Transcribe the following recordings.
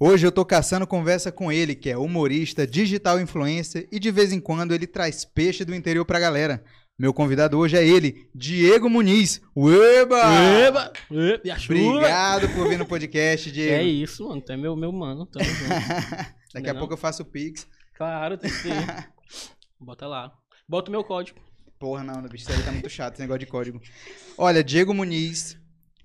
Hoje eu tô caçando conversa com ele, que é humorista, digital influencer e de vez em quando ele traz peixe do interior pra galera. Meu convidado hoje é ele, Diego Muniz. Ueba! Eba! Eba! E a chuva? Obrigado por vir no podcast, Diego. É isso, mano. Tu é meu, meu mano. Tamo junto. Daqui a Não. pouco eu faço o Pix. claro, tem que. Bota lá. Bota o meu código. Porra, não, bicho, isso aí tá muito chato, esse negócio de código. Olha, Diego Muniz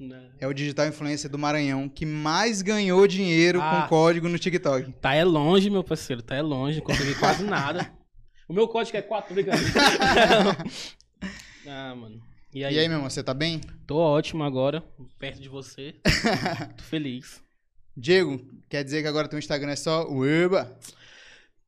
Né? é o digital influencer do Maranhão que mais ganhou dinheiro Ah. com código no TikTok. Tá é longe, meu parceiro. Tá é longe. Não consegui quase nada. O meu código é 4, ligado? ah, mano. E aí? E aí, meu irmão, você tá bem? Tô ótimo agora, perto de você. Tô feliz. Diego, quer dizer que agora teu Instagram é só Ueba?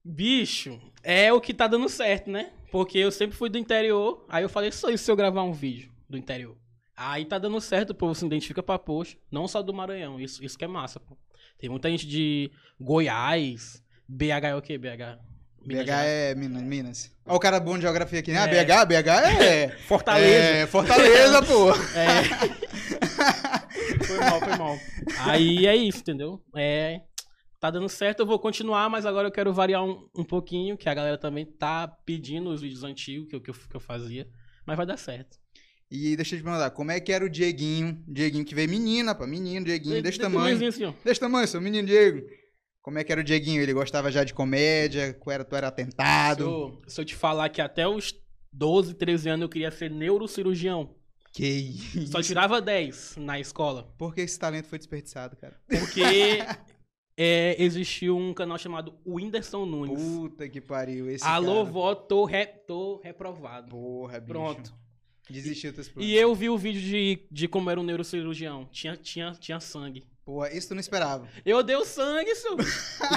Bicho, é o que tá dando certo, né? Porque eu sempre fui do interior, aí eu falei, só isso se eu gravar um vídeo do interior. Aí tá dando certo, o povo se identifica pra post, não só do Maranhão, isso, isso que é massa, pô. Tem muita gente de Goiás, BH é o quê? BH? Minas BH é Minas. Minas. Ó, o cara bom de geografia aqui, né? Ah, É. BH, BH é. Fortaleza. É, Fortaleza, pô. É. foi mal, foi mal. Aí é isso, entendeu? É. Tá dando certo, eu vou continuar, mas agora eu quero variar um, um pouquinho, que a galera também tá pedindo os vídeos antigos que eu, que eu, que eu fazia. Mas vai dar certo. E deixa eu te perguntar, como é que era o Dieguinho? Dieguinho que veio menina, pá, menino, Dieguinho, desse De- de tamanho. assim, ó. Desse tamanho, seu menino Diego. Como é que era o Dieguinho? Ele gostava já de comédia? Qual era, tu era Se atentado? eu, se eu te falar que até os 12, 13 anos eu queria ser neurocirurgião, Que isso? só tirava 10 na escola. Por que esse talento foi desperdiçado, cara? Porque é, existiu um canal chamado Whindersson Nunes. Puta que pariu. Esse Alô, cara. vó, tô, re- tô reprovado. Porra, bicho. Pronto. Desistiu planos. E eu vi o vídeo de, de como era um neurocirurgião. Tinha, tinha, tinha sangue. Porra, isso tu não esperava. Eu dei o sangue, seu.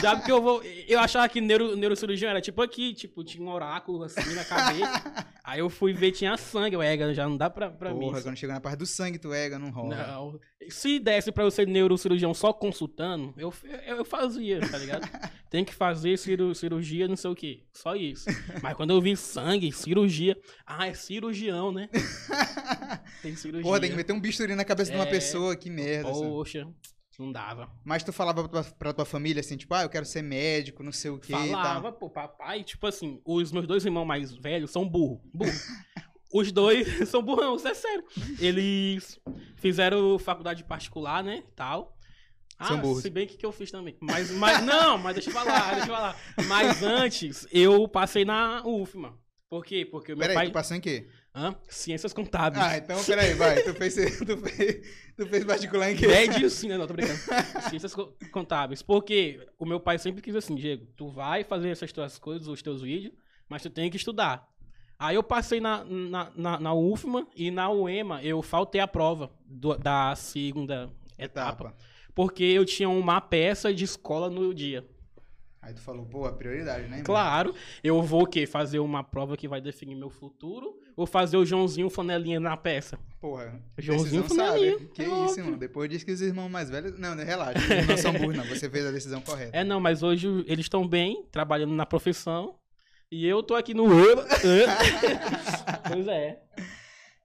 Já que eu vou. Eu achava que neuro, neurocirurgião era tipo aqui, tipo, tinha um oráculo assim na cabeça. Aí eu fui ver, tinha sangue. Eu, "Ega, já não dá pra, pra mim. Porra, quando chega na parte do sangue, tu ega, não rola. Não. Se desse pra eu ser neurocirurgião só consultando, eu, eu, eu fazia, tá ligado? Tem que fazer ciru- cirurgia, não sei o quê. Só isso. Mas quando eu vi sangue, cirurgia. Ah, é cirurgião, né? Tem cirurgia. Porra, tem que meter um bisturi na cabeça de uma É. pessoa, que merda. Poxa, não dava. Mas tu falava pra tua, pra tua família assim, tipo, ah, eu quero ser médico, não sei o que e Falava, pô, papai, tipo assim, os meus dois irmãos mais velhos são burro. Burro. Os dois são burrão, isso é sério. Eles fizeram faculdade particular, né? Tal. Ah, São burros. se bem que, que eu fiz também. Mas, mas, não, mas deixa eu falar, deixa eu falar. Mas antes, eu passei na UFMA. Por quê? Porque o meu Peraí, pai. tu passou em quê? Hã? Ciências contábeis. Ah, então peraí, vai. Tu fez, tu fez, tu fez particular em quê? Medicina, não, tô brincando. Ciências co- contábeis. Porque o meu pai sempre quis assim, Diego, tu vai fazer essas tuas coisas, os teus vídeos, mas tu tem que estudar. Aí eu passei na, na, na, na UFMA e na UEMA eu faltei a prova do- da segunda etapa. Etapa. Porque eu tinha uma peça de escola no dia. Aí tu falou, pô, prioridade, né? irmão? Claro, eu vou o quê? Fazer uma prova que vai definir meu futuro ou fazer o Joãozinho flanelinha na peça? Porra, Joãozinho Flanelinha, sabe. Que é isso, óbvio. mano. Depois diz que os irmãos mais velhos... Não, né, relaxa. Eles não são burros, não. Você fez a decisão correta. É, não, mas hoje eles estão bem, trabalhando na profissão. E eu tô aqui no. pois é.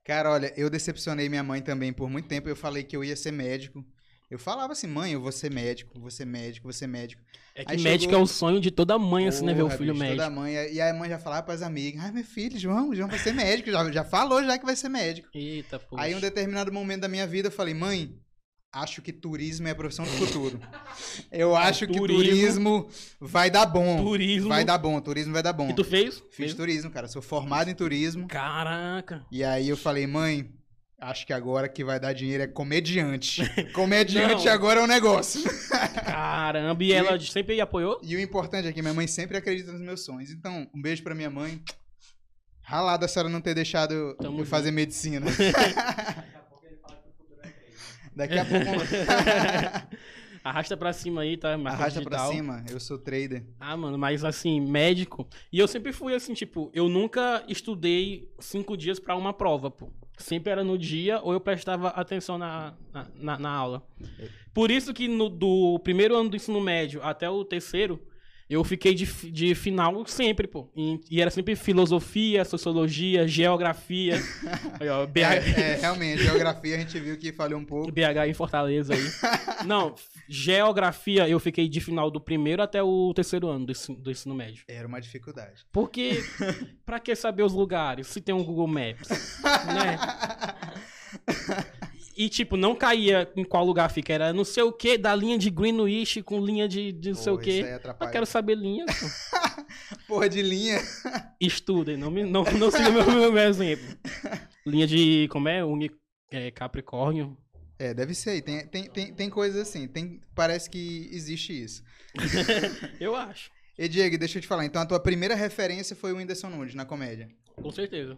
Cara, olha, eu decepcionei minha mãe também por muito tempo. Eu falei que eu ia ser médico. Eu falava assim, mãe, eu vou ser médico, vou ser médico, vou ser médico. É que Aí médico chegou- é o sonho de toda mãe, assim, né? Ver o Porra, filho bicho, médico. Toda mãe, e a mãe já falava pras amigas, ai, meu filho, João, João vai ser médico. Já, já falou já que vai ser médico. Eita, pô. Aí, um determinado momento da minha vida, eu falei, mãe, acho que turismo é a profissão do futuro. Eu acho que Turismo. turismo vai dar bom. Turismo. Vai dar bom, turismo vai dar bom. E tu fez? Fiz Fez? turismo, cara. Sou formado em turismo. Caraca. E aí eu falei, mãe, acho que agora que vai dar dinheiro é comediante. Comediante Não. agora é um negócio. Caramba. E ela sempre apoiou? E o importante é que minha mãe sempre acredita nos meus sonhos. Então, um beijo pra minha mãe. Ralada a senhora não ter deixado eu- Tamo eu fazer medicina. Daqui a pouco. Arrasta pra cima aí, tá? Marketing Arrasta pra digital. cima, eu sou trader. Ah, mano, mas assim, médico. E eu sempre fui assim, tipo, eu nunca estudei cinco dias pra uma prova, pô. Sempre era no dia ou eu prestava atenção na, na, na- na aula. Por isso que no, do primeiro ano do ensino médio até o terceiro, Eu fiquei de, de final sempre, pô. E, e era sempre filosofia, sociologia, geografia. Aí, ó, BH, É, é, realmente, geografia a gente viu que falhou um pouco. BH em Fortaleza aí. Não, geografia eu fiquei de final do primeiro até o terceiro ano do ensino, do ensino médio. Era uma dificuldade. Porque, pra que saber os lugares se tem um Google Maps, né? E, tipo, não caía em qual lugar fica. Era não sei o que da linha de Greenwich com linha de, de não sei o que. Eu quero saber linha. pô. Porra de linha. Estudem, não, me, não, não siga meu, meu, meu exemplo. Linha de, como é? Uni, é, Capricórnio. É, deve ser. Tem, tem, tem, tem coisas assim. Tem, parece que existe isso. Eu acho, E Diego, deixa eu te falar. Então a tua primeira referência foi o Whindersson Nunes na comédia. com certeza.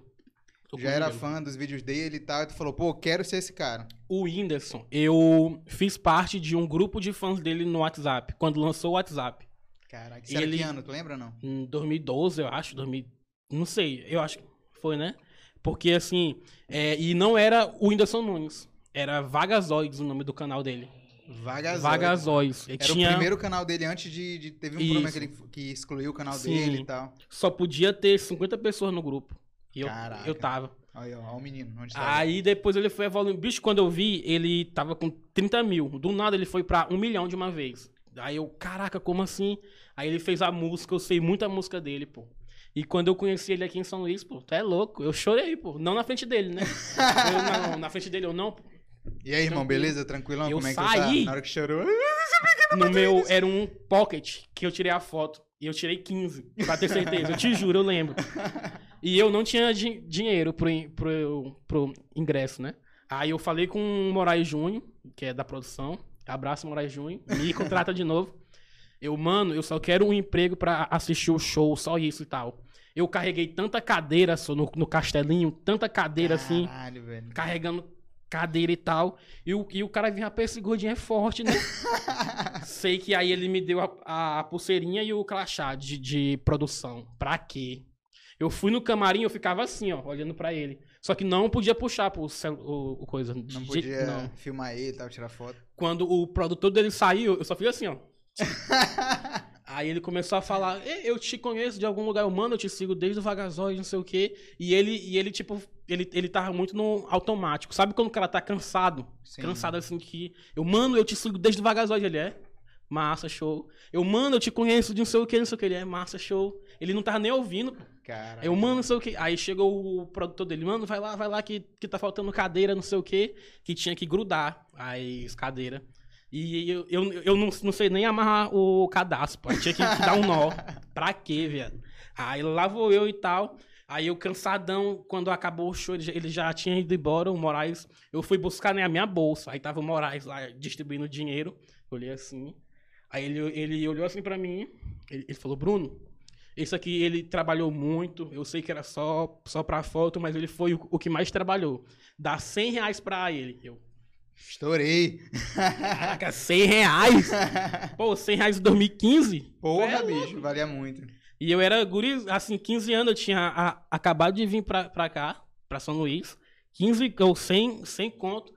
Tô Já era fã dos vídeos dele e tal. E tu falou, pô, quero ser esse cara. O Whindersson, eu fiz parte de um grupo de fãs dele no WhatsApp, quando lançou o WhatsApp. Caraca, isso era Ele- que ano? Tu lembra ou não? Em 2012, eu acho, 2000, não sei, eu acho que foi, né? Porque assim, é, e não era o Whindersson Nunes, era Vagazoides o nome do canal dele. Vagazoide. Vagazoides. Ele Era tinha, o primeiro canal dele antes de. de- teve um Isso. problema que, ele, que excluiu o canal Sim. dele e tal. Só podia ter 50 pessoas no grupo. E eu, Caraca. eu tava. Aí, ó, ó o menino. Onde tá? Aí depois ele foi evoluindo. Bicho, quando eu vi, ele tava com 30 mil. Do nada ele foi pra um milhão de uma vez. Aí eu, caraca, como assim? Aí ele fez a música, eu sei muita música dele, pô. E quando eu conheci ele aqui em São Luís, pô, tu é louco. Eu chorei, pô. Não na frente dele, né? Eu, não, na frente dele eu não, pô. E aí, irmão, beleza? Tranquilão? Eu Como é que saí. tá? Na hora que chorou. No meu, era um pocket que eu tirei a foto. E eu tirei 15, pra ter certeza. Eu te juro, eu lembro. E eu não tinha di- dinheiro pro, pro, pro ingresso, né? Aí eu falei com o Moraes Júnior, que é da produção. Abraço, Moraes Júnior. Me contrata de novo. Eu, mano, eu só quero um emprego pra assistir o show, só isso e tal. Eu carreguei tanta cadeira só no, no castelinho, tanta cadeira assim Caralho, velho. carregando cadeira e tal. E o, e o cara vinha, rapaz, esse gordinho é forte, né? Sei que aí ele me deu a, a pulseirinha e o crachá de, de produção. Pra quê? Eu fui no camarim, eu ficava assim, ó, olhando pra ele. Só que não podia puxar pro celu- o, o coisa. Não De- podia não. filmar ele e tal, tirar foto. Quando o produtor dele saiu, eu só fiz assim, ó. Aí ele começou a falar, "Ei, eu te conheço de algum lugar, eu mano, eu te sigo desde o Vagazóide, não sei o quê. E ele, e ele tipo, ele, ele tava muito no automático. Sabe quando o cara tá cansado? Sim. Cansado assim que. Eu, mano, eu te sigo desde o Vagazóide, ele é. Massa, show. Eu, mano, eu te conheço de não sei o que, não sei o que, ele é. Massa, show. Ele não tava nem ouvindo. Cara. Eu, mano, não sei o que. Aí chegou o produtor dele, mano, vai lá, vai lá, que, que tá faltando cadeira, não sei o que, que tinha que grudar as cadeiras. E eu, eu, eu não, não sei nem amarrar o cadastro, pô. Tinha que, que dar um nó. Pra quê, velho? Aí lá vou eu e tal. Aí eu cansadão, quando acabou o show, ele já, ele já tinha ido embora, o Moraes. Eu fui buscar né, a minha bolsa. Aí tava o Moraes lá distribuindo dinheiro. Olhei assim. Aí ele, ele olhou assim pra mim. Ele, ele falou, Bruno, esse aqui ele trabalhou muito. Eu sei que era só, só pra foto, mas ele foi o, o que mais trabalhou. Dá 100 reais pra ele. Eu, Estourei. caraca, 100 reais? Pô, 100 reais em 2015? Porra, É bicho, valia muito. E eu era guri, assim, 15 anos, eu tinha a- acabado de vir pra, pra cá, pra São Luís. 15 ou 100, 100 conto.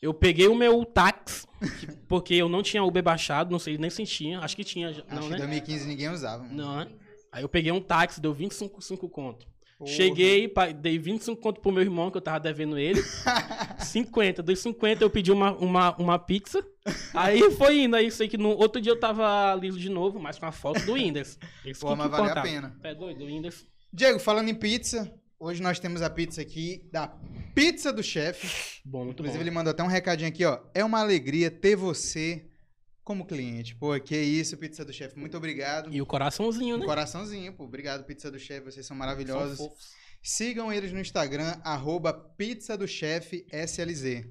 Eu peguei o meu táxi, que- porque eu não tinha Uber baixado, não sei nem se tinha, acho que tinha. Acho Não, que né? em 2015 ninguém usava. mano. Não, né? Aí eu peguei um táxi, deu 25 5 conto. Porra. Cheguei, dei 25 conto pro meu irmão, que eu tava devendo ele. 50, dei 50, eu pedi uma, uma, uma pizza. Aí foi indo, aí sei que no outro dia eu tava liso de novo, mas com a foto do Whindersson. Isso Pô, mas valeu a pena. É doido, o Whindersson. Diego, falando em pizza, hoje nós temos a pizza aqui da Pizza do Chefe. Bom, muito Inclusive, bom. ele mandou até um recadinho aqui, ó. É uma alegria ter você como cliente. Pô, que isso, Pizza do Chefe. Muito obrigado. E o coraçãozinho, né? Coraçãozinho, pô. Obrigado, Pizza do Chefe. Vocês são São maravilhosos. fofos. Sigam eles no Instagram, arroba pizza do chefe SLZ.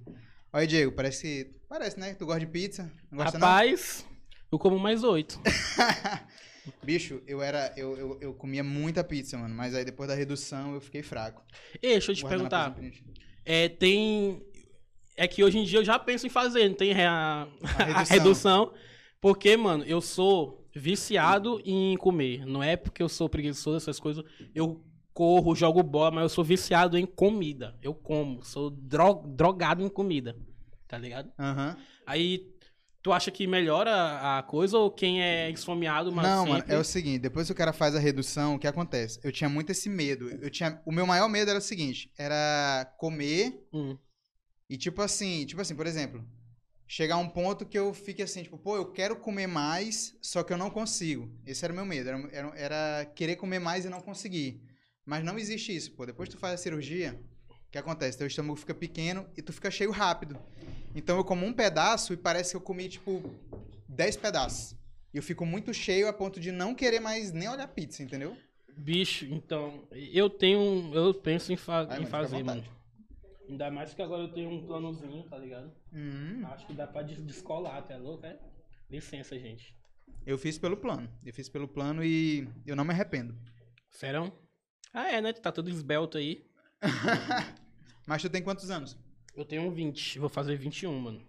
Olha, Diego, parece que. Parece, né? Tu gosta de pizza? Não gosta Rapaz, eu como mais oito. não? Bicho, eu era. Eu, eu, eu comia muita pizza, mano. Mas aí depois da redução eu fiquei fraco. Ei, deixa eu te Guardando perguntar. É, tem. É que hoje em dia eu já penso em fazer, não tem a, a redução. redução. Porque, mano, eu sou viciado em comer. Não é porque eu sou preguiçoso, essas coisas. Eu corro, jogo bola, mas eu sou viciado em comida. Eu como. Sou dro- drogado em comida. Tá ligado? Aham. Aí. Tu acha que melhora a coisa ou quem é esfomeado, mas Não, sempre... mano, é o seguinte, depois que o cara faz a redução, o que acontece? Eu tinha muito esse medo. Eu tinha, o meu maior medo era o seguinte, era comer Hum. E tipo assim, tipo assim, por exemplo, chegar a um ponto que eu fique assim, tipo, pô, eu quero comer mais, só que eu não consigo. Esse era o meu medo, era, era, era querer comer mais e não conseguir. Mas não existe isso, pô. Depois que tu faz a cirurgia, o que acontece? Teu estômago fica pequeno e tu fica cheio rápido. Então eu como um pedaço e parece que eu comi, tipo, 10 pedaços. E eu fico muito cheio a ponto de não querer mais nem olhar pizza, entendeu? Bicho, então, eu tenho. Eu penso em, fa- Vai, em mano, fazer, mano. Ainda mais que agora eu tenho um planozinho, tá ligado? Hum, Acho que dá pra des- descolar, tá louco, é? Licença, gente. eu fiz pelo plano. Eu fiz pelo plano e eu não me arrependo. Serão? Ah, é, né? Tá tudo esbelto aí. Mas tu tem quantos anos? Eu tenho 20, vou fazer 21, mano.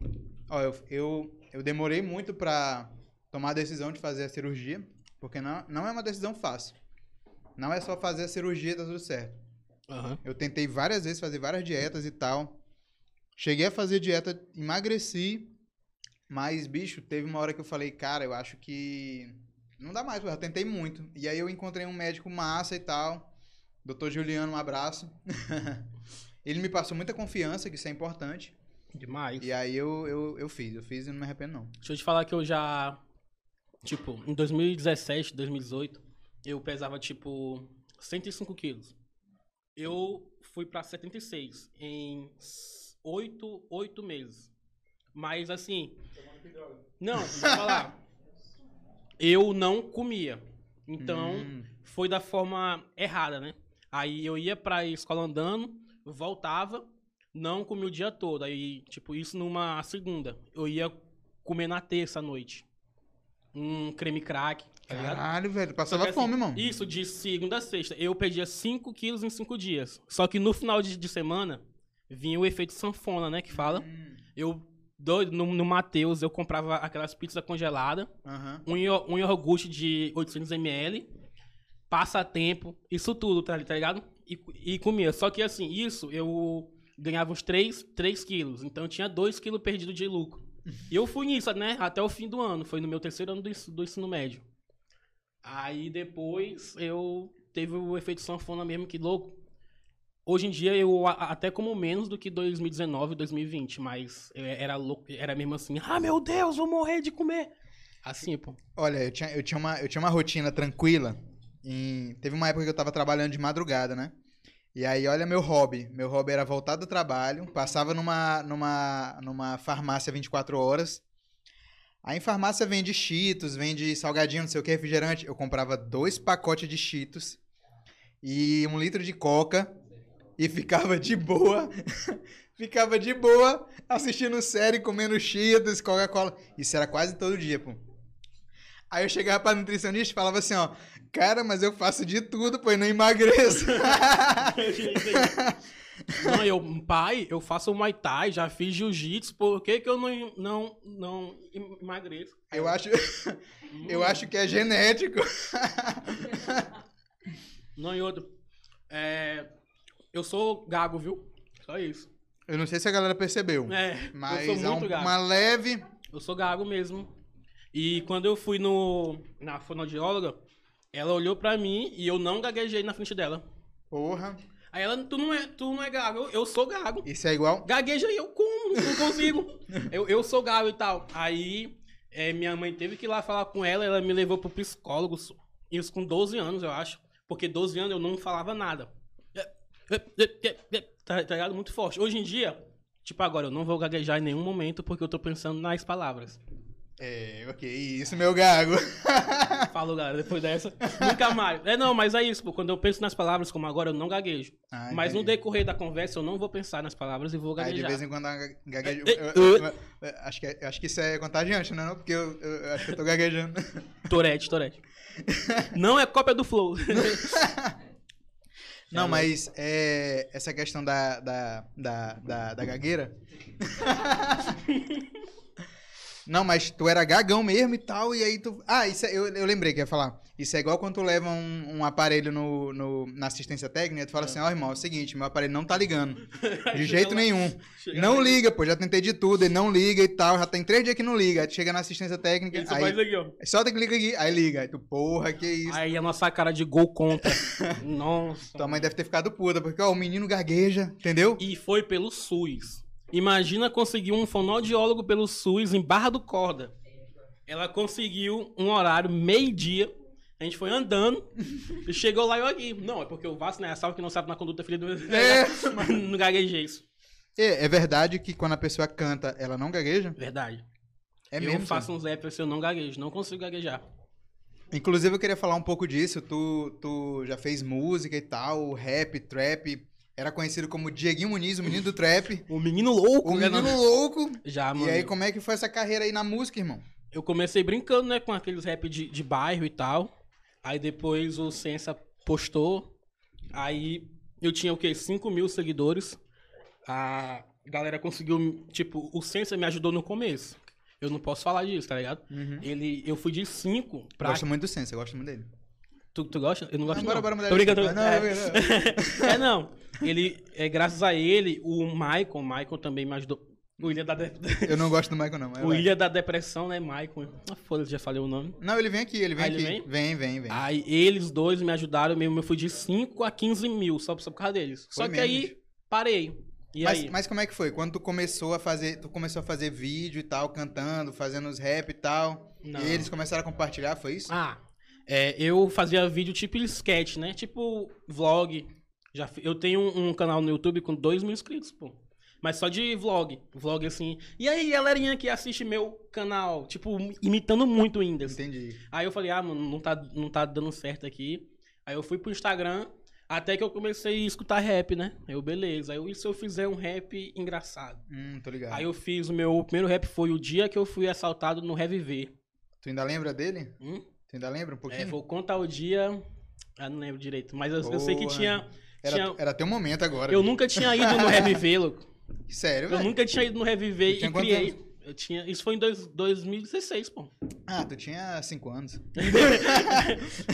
Ó, eu, eu, eu demorei muito pra tomar a decisão de fazer a cirurgia, porque não, não é uma decisão fácil. Não é só fazer a cirurgia e tá tudo certo. Aham. Eu tentei várias vezes fazer várias dietas e tal. Cheguei a fazer dieta, emagreci, mas, bicho, teve uma hora que eu falei, cara, eu acho que não dá mais, eu tentei muito. E aí eu encontrei um médico massa e tal, doutor Juliano, um abraço. Ele me passou muita confiança, que isso é importante. Demais. E aí eu, eu, eu fiz, eu fiz e não me arrependo não. Deixa eu te falar que eu já. Tipo, em 2017, 2018, eu pesava tipo 105 quilos. Eu fui pra 76 em 8, 8 meses. Mas assim. Não, vou falar. Eu não comia. Então, Hum, foi da forma errada, né? Aí eu ia pra escola andando, voltava, não comia o dia todo. Aí, tipo, isso numa segunda. Eu ia comer na terça à noite. Um creme crack, tá caralho, velho, passava assim, fome, irmão. Isso, de segunda a sexta. Eu perdia 5 quilos em 5 dias. Só que no final de, de semana, vinha o efeito sanfona, né? Que fala. Hum, Eu, doido, no, no Mateus, eu comprava aquelas pizzas congeladas um, um iogurte de 800ml, passatempo, isso tudo, tá, tá ligado? E, e comia. Só que assim, isso eu ganhava uns 3, 3 quilos. Então eu tinha 2 quilos perdido de lucro. E eu fui nisso, né? Até o fim do ano. Foi no meu terceiro ano do, do ensino médio. Aí depois eu teve o efeito sanfona mesmo, que louco. Hoje em dia eu até como menos do que 2019 2020, mas eu era louco, era mesmo assim, ah meu Deus, vou morrer de comer. Assim, pô. Olha, eu tinha, eu, tinha uma, eu tinha uma rotina tranquila. teve uma época que eu tava trabalhando de madrugada, né? E aí, olha meu hobby. Meu hobby era voltar do trabalho, passava numa, numa, numa farmácia 24 horas. Aí em farmácia vende Cheetos, vende salgadinho, não sei o que, refrigerante. Eu comprava dois pacotes de Cheetos e um litro de Coca e ficava de boa. ficava de boa assistindo série, comendo Cheetos, Coca-Cola. Isso era quase todo dia, pô. Aí eu chegava pra nutricionista e falava assim, ó, cara, mas eu faço de tudo, pô, e não emagreço. Não, eu, pai, eu faço Muay Thai, já fiz jiu-jitsu, por que que eu não, não, não emagreço? eu acho, eu acho que é genético. Não, e outro. É, eu sou gago, viu? Só isso. Eu não sei se a galera percebeu, É, mas eu sou é muito um- gago. uma leve... Eu sou gago mesmo. E quando eu fui no, na fonoaudióloga, ela olhou pra mim e eu não gaguejei na frente dela. Porra. Aí ela, tu não é, tu não é gago, eu, eu sou gago. Isso é igual... Gagueja aí, eu como, não consigo. eu, eu sou gago e tal. Aí é, minha mãe teve que ir lá falar com ela, ela me levou pro psicólogo, isso com 12 anos, eu acho. Porque 12 anos eu não falava nada. Tá, tá ligado? Muito forte. Hoje em dia, tipo agora, eu não vou gaguejar em nenhum momento porque eu tô pensando nas palavras. É, ok, isso, meu gago. Falou, galera, depois dessa, nunca mais. É, não, mas é isso, pô. Quando eu penso nas palavras, como agora, eu não gaguejo. Ah, mas no decorrer da conversa, eu não vou pensar nas palavras e vou Aí de gaguejar. vez em quando gaguejo. Eu- eu- eu- Acho que, é- acho que isso é contagiante, não? é? Porque eu, eu- eu acho que eu tô gaguejando. Torete, Torete. Não é cópia do Flow. Não, mas é, essa questão da, da, da, da, da gagueira. Não, mas tu era gagão mesmo e tal, e aí tu. Ah, isso é- eu, eu lembrei que ia falar. Isso é igual quando tu leva um, um aparelho no, no- na assistência técnica, tu fala assim, ó, irmão, é o seguinte, meu aparelho não tá ligando. De jeito nenhum. Não lá, liga, pô, já tentei de tudo, ele não liga e tal, já tem três dias que não liga. Aí tu chega na assistência técnica, Ele só aí. faz aqui, ó. Só tem que ligar aqui, aí liga. Aí tu, porra, que isso. Aí a nossa cara de gol contra. Nossa. Tua mãe deve ter ficado puta, porque, ó, o menino gagueja, entendeu? E foi pelo SUS. Imagina conseguir um fonoaudiólogo pelo SUS em Barra do Corda. Ela conseguiu um horário, meio-dia. A gente foi andando e chegou lá e eu aqui. Não, é porque o Vasco, né? Salve que não sabe na conduta filha do. É. não gaguejei isso. É, é verdade que quando a pessoa canta, ela não gagueja? Verdade. É eu mesmo. faço sim. uns raps assim, eu não gaguejo. Não consigo gaguejar. Inclusive, eu queria falar um pouco disso. Tu, tu já fez música e tal, rap, trap. Era conhecido como Dieguinho Muniz, o menino do trap. O menino louco, O né? menino louco. Já, mano. E aí, como é que foi essa carreira aí na música, irmão? Eu comecei brincando, né, com aqueles rap de, de bairro e tal. Aí depois o Sensa postou. Aí eu tinha o quê? 5 mil seguidores. A galera conseguiu. Tipo, o Sensa me ajudou no começo. Eu não posso falar disso, tá ligado? Ele, eu fui de 5 pra. Gosto muito do Sense, eu gosto muito dele. Tu, tu gosta? Eu não gosto Não, bora, não. bora mudar Tô de brincando. assunto. Não, é. não, é, não. Ele, é, graças a ele, o Michael, o Michael também me ajudou. O Ilha da, de... Eu não gosto do Michael, não. mas o vai. Ilha da Depressão, né, Michael? Ah, foda-se, já falei o nome. Não, ele vem aqui, ele vem Ah, aqui. ele vem? Vem, vem, vem. Aí eles dois me ajudaram mesmo. Eu fui de 5 a 15 mil só, só por causa deles. Foi só que aí parei. E mas, aí? mas como é que foi? Quando tu começou a fazer, tu começou a fazer vídeo e tal, cantando, fazendo os rap e tal, Não. e eles começaram a compartilhar, foi isso? Ah, é, eu fazia vídeo tipo sketch, né? Tipo vlog. Já, eu tenho um, um canal no YouTube com 2 mil inscritos, pô. Mas só de vlog. Vlog assim. E aí, galerinha que assiste meu canal, tipo, imitando muito Whindersson. Entendi. Aí eu falei, ah, mano, não tá, não tá dando certo aqui. Aí eu fui pro Instagram, até que eu comecei a escutar rap, né? Eu, beleza. Aí eu, e se eu fizer um rap engraçado? Hum, tô ligado. Aí eu fiz o meu primeiro rap foi o dia que eu fui assaltado no Reviver. Tu ainda lembra dele? Hum? Tu ainda lembra um É, pouquinho? vou contar o dia. Ah, não lembro direito. Mas eu, eu sei que tinha. Era, tinha- era teu momento agora. Eu nunca tinha ido no Reviver, louco. Sério, Eu velho? nunca tinha ido no Reviver e criei. Eu tinha. Isso foi em dois, 2016, pô. Ah, tu tinha 5 anos.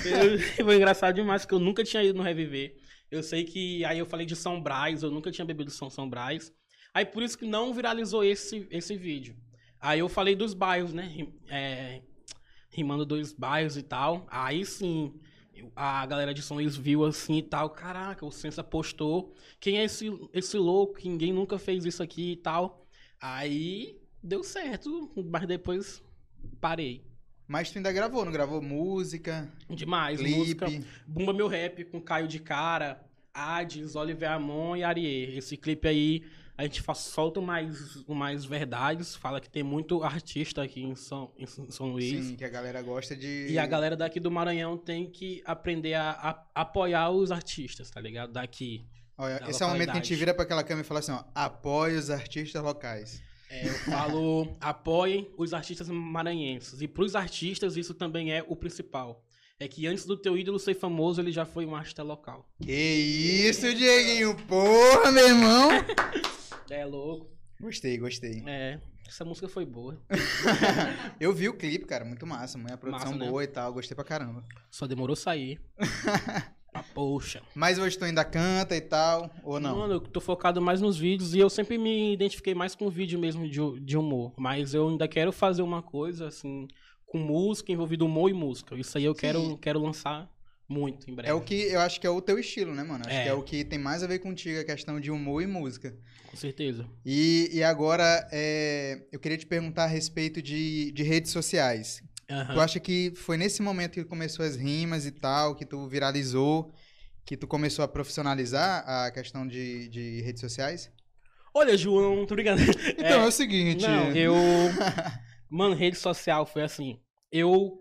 Eu- Foi engraçado demais, porque eu nunca tinha ido no Reviver. Eu sei que. Aí eu falei de São Brás, eu nunca tinha bebido São São Brás. Aí por isso que não viralizou esse, esse vídeo. Aí eu falei dos bairros, né? é, rimando dois bairros e tal. Aí sim, eu- a galera de São Luís viu assim e tal. Caraca, o Sensa postou. Quem é esse, esse louco? Ninguém nunca fez isso aqui e tal. Aí deu certo, mas depois parei. Mas tu ainda gravou, não gravou música, Demais, clipe? música. Bumba Meu Rap com Caio de Cara, Hades, Oliver Amon e Ariê. Esse clipe aí a gente faz, solta mais, mais verdades, fala que tem muito artista aqui em São, em São Luís. Sim, que a galera gosta de... E a galera daqui do Maranhão tem que aprender a, a- apoiar os artistas, tá ligado? Daqui. Olha, esse é o momento que a gente localidade. vira pra aquela câmera e fala assim, ó, apoie os artistas locais. É, eu falo, apoiem os artistas maranhenses. E pros artistas, isso também é o principal. É que antes do teu ídolo ser famoso, ele já foi um artista local. Que isso, Dieguinho, porra, meu irmão! É louco. Gostei, gostei. É, essa música foi boa. Eu vi o clipe, cara, muito massa, uma produção Massa, né? boa e tal, gostei pra caramba. Só demorou sair. ah, poxa. Mas hoje tu ainda canta e tal, ou não? Mano, eu tô focado mais nos vídeos e eu sempre me identifiquei mais com vídeo mesmo de, de humor. Mas eu ainda quero fazer uma coisa, assim, com música, envolvido humor e música. Isso aí eu quero, quero lançar muito em breve. É o que eu acho que é o teu estilo, né, mano? Acho É. que é o que tem mais a ver contigo, a questão de humor e música. Com certeza. E, e agora, é, eu queria te perguntar a respeito de, de redes sociais. Aham. Tu acha que foi nesse momento que começou as rimas e tal, que tu viralizou, que tu começou a profissionalizar a questão de, de redes sociais? Olha, João, tô brincando. Então é, o seguinte. Não, eu. Mano, rede social foi assim. Eu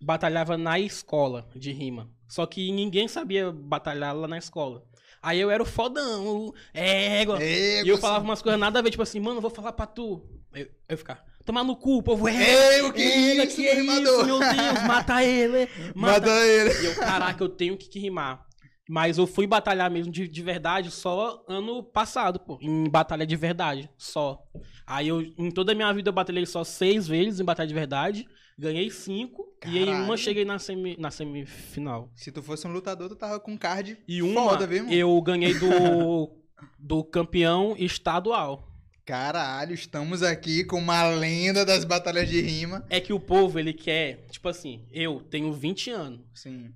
batalhava na escola de rima. Só que ninguém sabia batalhar lá na escola. Aí eu era o fodão, o égua. E eu falava umas coisas nada a ver, tipo assim, mano, eu vou falar pra tu. Eu, eu ficava, tomar no cu, povo é. Ei, o que égua, isso, que é rimador? isso, meu Deus, mata ele. Mata. Mata ele. E eu, caraca, eu tenho que, que rimar. Mas eu fui batalhar mesmo de, de verdade só ano passado, pô. Em batalha de verdade, só. Aí eu, em toda a minha vida, eu batalhei só seis vezes em batalha de verdade. Ganhei cinco. E em Caralho. uma cheguei na, semi, na semifinal. Se tu fosse um lutador, tu tava com card E uma foda, viu, eu ganhei do, do campeão estadual. Caralho, estamos aqui com uma lenda das batalhas de rima. É que o povo, ele quer, tipo assim, eu tenho 20 anos. Sim.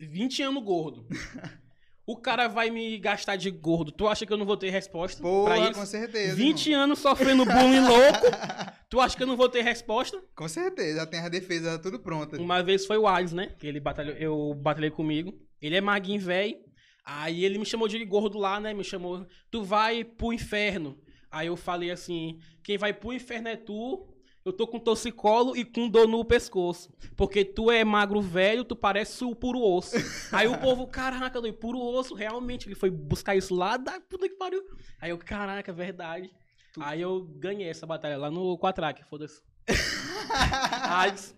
20 anos gordo. O cara vai me gastar de gordo. Tu acha que eu não vou ter resposta pra Porra, isso? com certeza. 20 irmão. anos sofrendo bullying louco. Tu acha que eu não vou ter resposta? Com certeza, já tem a defesa tudo pronta. Uma vez foi o Alisson, né? Que ele batalhou, eu batalhei comigo. Ele é maguinho velho. Aí ele me chamou de gordo lá, né? Me chamou, tu vai pro inferno. Aí eu falei assim, quem vai pro inferno é tu. Eu tô com torcicolo e com dor no pescoço. Porque tu é magro velho, tu parece o puro osso. Aí o povo, caraca, doido, puro osso, realmente. Ele foi buscar isso lá da puta que pariu. Aí eu, caraca, verdade. Aí eu ganhei essa batalha lá no Quatrack, foda-se. Hades.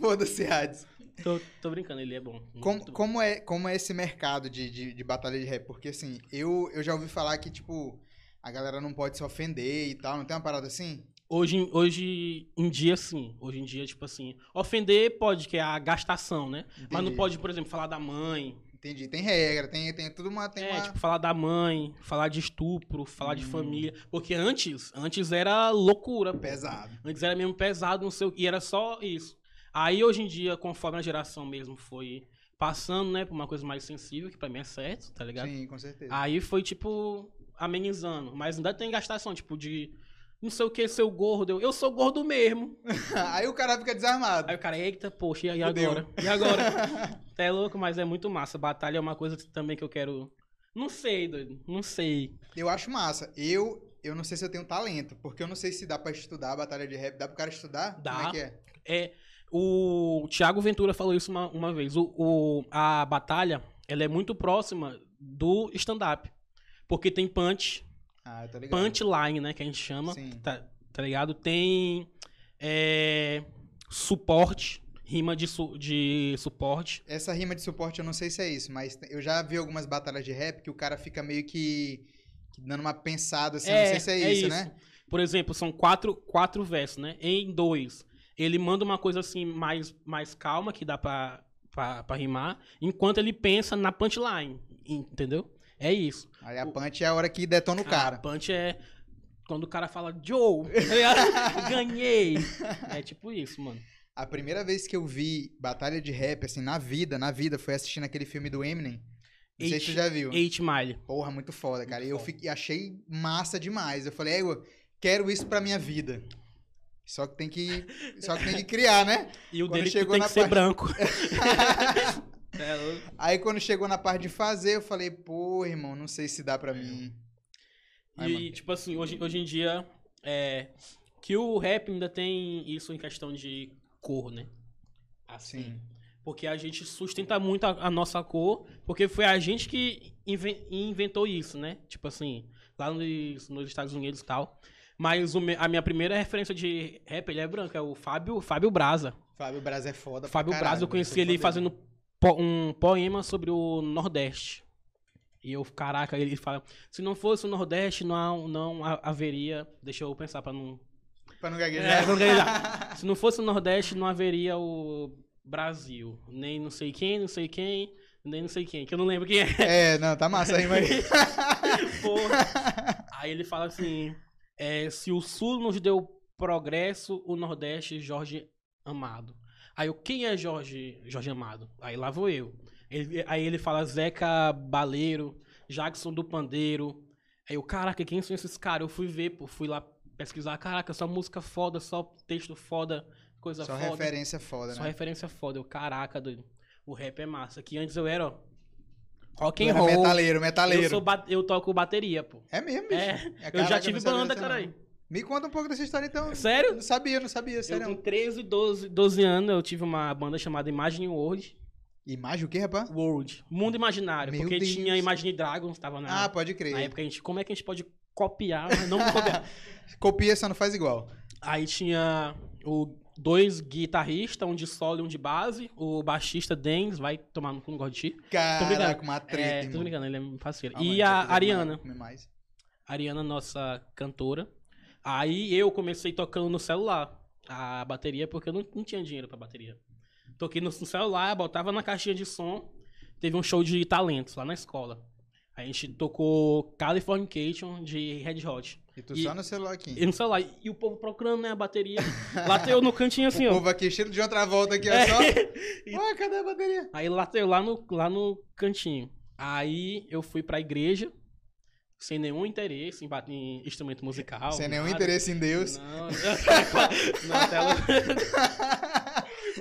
Foda-se, Hades. Tô, tô brincando, ele é bom. Como, como, é, como é esse mercado de, de, de batalha de rap? Porque assim, eu, eu já ouvi falar que, tipo, a galera não pode se ofender e tal. Não tem uma parada assim? Hoje, em- hoje em dia, sim. Hoje em dia, tipo assim, ofender pode, que é a gastação, né? Mas não Entendi. pode, por exemplo, falar da mãe. Entendi. Tem regra, tem, tem tudo uma. Tem é, uma... tipo, falar da mãe, falar de estupro, falar de Hum. família. Porque antes, antes era loucura, pô. pesado. Antes era mesmo pesado, não sei o que. E era só isso. Aí hoje em dia, conforme a geração mesmo foi passando, né, pra uma coisa mais sensível, que pra mim é certo, tá ligado? Sim, com certeza. Aí foi, tipo, amenizando. Mas ainda tem gastação, tipo, de não sei o que, seu gordo. Eu, eu sou gordo mesmo. Aí o cara fica desarmado. Aí o cara, eita, poxa, e, agora? E agora? Tá é louco, mas é muito massa. Batalha é uma coisa também que eu quero. Não sei, doido. Não sei. Eu acho massa. Eu, eu não sei se eu tenho talento, porque eu não sei se dá pra estudar a batalha de rap. Dá pro cara estudar? Dá. Como é que é? É. O Thiago Ventura falou isso uma, uma vez. O, o- a batalha, ela é muito próxima do stand-up. Porque tem punch, Ah, tô ligado. punchline, né? Que a gente chama. Sim. Tá, tá ligado? Tem é, suporte, rima de, su- de suporte. Essa rima de suporte eu não sei se é isso, mas eu já vi algumas batalhas de rap que o cara fica meio que, que dando uma pensada assim. não sei se é, isso, né? Por exemplo, são quatro, quatro versos, né? Em dois, ele manda uma coisa assim mais, mais calma, que dá pra, pra, pra rimar, enquanto ele pensa na punchline, entendeu? É isso. Aí a punch é a hora que detona o A cara. punch é quando o cara fala, Joe, tá ganhei. É tipo isso, mano. A primeira vez que eu vi batalha de rap, assim, na vida, na vida, foi assistindo aquele filme do Eminem. Não sei se tu Eight- já viu. Eight Mile. Porra, muito foda, cara. E eu fiquei- achei massa demais. Eu falei, eu quero isso pra minha vida. Só que tem que, só que tem que criar, né? E o Quando dele chegou tem que ser parte- branco. É louco. Aí quando chegou na parte de fazer, eu falei, pô, irmão, não sei se dá pra mim. E, mano. tipo assim, hoje, hoje em dia, é, que o rap ainda tem isso em questão de cor, né? Assim. Sim. Porque a gente sustenta muito a, a nossa cor, porque foi a gente que inven- inventou isso, né? Tipo assim, lá nos, nos Estados Unidos e tal. Mas o a minha primeira referência de rap, ele é branco, é o Fábio, Fábio Braza. Fábio Braz é foda. Fábio caralho, Braza, eu conheci ele fazendo um poema sobre o Nordeste. E eu, caraca, ele fala: se não fosse o Nordeste, não, não ha- haveria. Deixa eu pensar pra não. Pra não É, gaguejar. pra não gaguejar. se não fosse o Nordeste, não haveria o Brasil. Nem não sei quem, não sei quem, nem não sei quem, que eu não lembro quem é. É, não, tá massa aí, mas... Porra. Aí ele fala assim: é, se o Sul nos deu progresso, o Nordeste, Jorge Amado. Aí eu, quem é Jorge, Jorge Amado? Aí lá vou eu. Ele- aí ele fala Zeca Baleiro, Jackson do Pandeiro. Aí eu, caraca, quem são esses caras? Eu fui ver, pô, fui lá pesquisar, caraca, só música foda, só texto foda, coisa Só foda. referência foda, Só né? referência foda. Eu, caraca, doido. O rap é massa. Que antes eu era, ó. Rock and roll. Metaleiro, metaleiro. Eu, sou eu toco bateria, pô. É mesmo, bicho. É, É, eu já tive banda, caralho. Me conta um pouco dessa história, então. Sério? Não sabia, não sabia, Eu sério. com 13, 12, 12 anos, eu tive uma banda chamada Imagine World. Imagem o quê, rapaz? World. Mundo Imaginário. Meu porque Deus. tinha Imagine Dragons, tava na, Ah, pode crer. na época. A gente, como é que a gente pode copiar, mas não copiar? Copia, só não faz igual. Aí tinha o dois guitarristas, um de solo e um de base. O baixista Dens vai tomar no cu, não gosto de ti. Caraca, uma treta, É, tô brincando, ele é parceiro. Calma e eu a fazer Ariana. mais. Ariana, nossa cantora. Aí eu comecei tocando no celular a bateria, porque eu não, não tinha dinheiro pra bateria. Toquei no, celular, botava na caixinha de som. Teve um show de talentos lá na escola. A gente tocou Californication de Red Hot. E tu E- só no celular aqui. E no celular. E o povo procurando, né, a bateria. Lateu no cantinho assim, o ó. povo aqui, estilo de outra volta aqui, ó, É. só. Ué, cadê a bateria? Aí lateu lá no, lá no cantinho. Aí eu fui pra igreja, sem nenhum interesse em, em instrumento musical. Sem nenhum nada. interesse em Deus. Não, não, lá-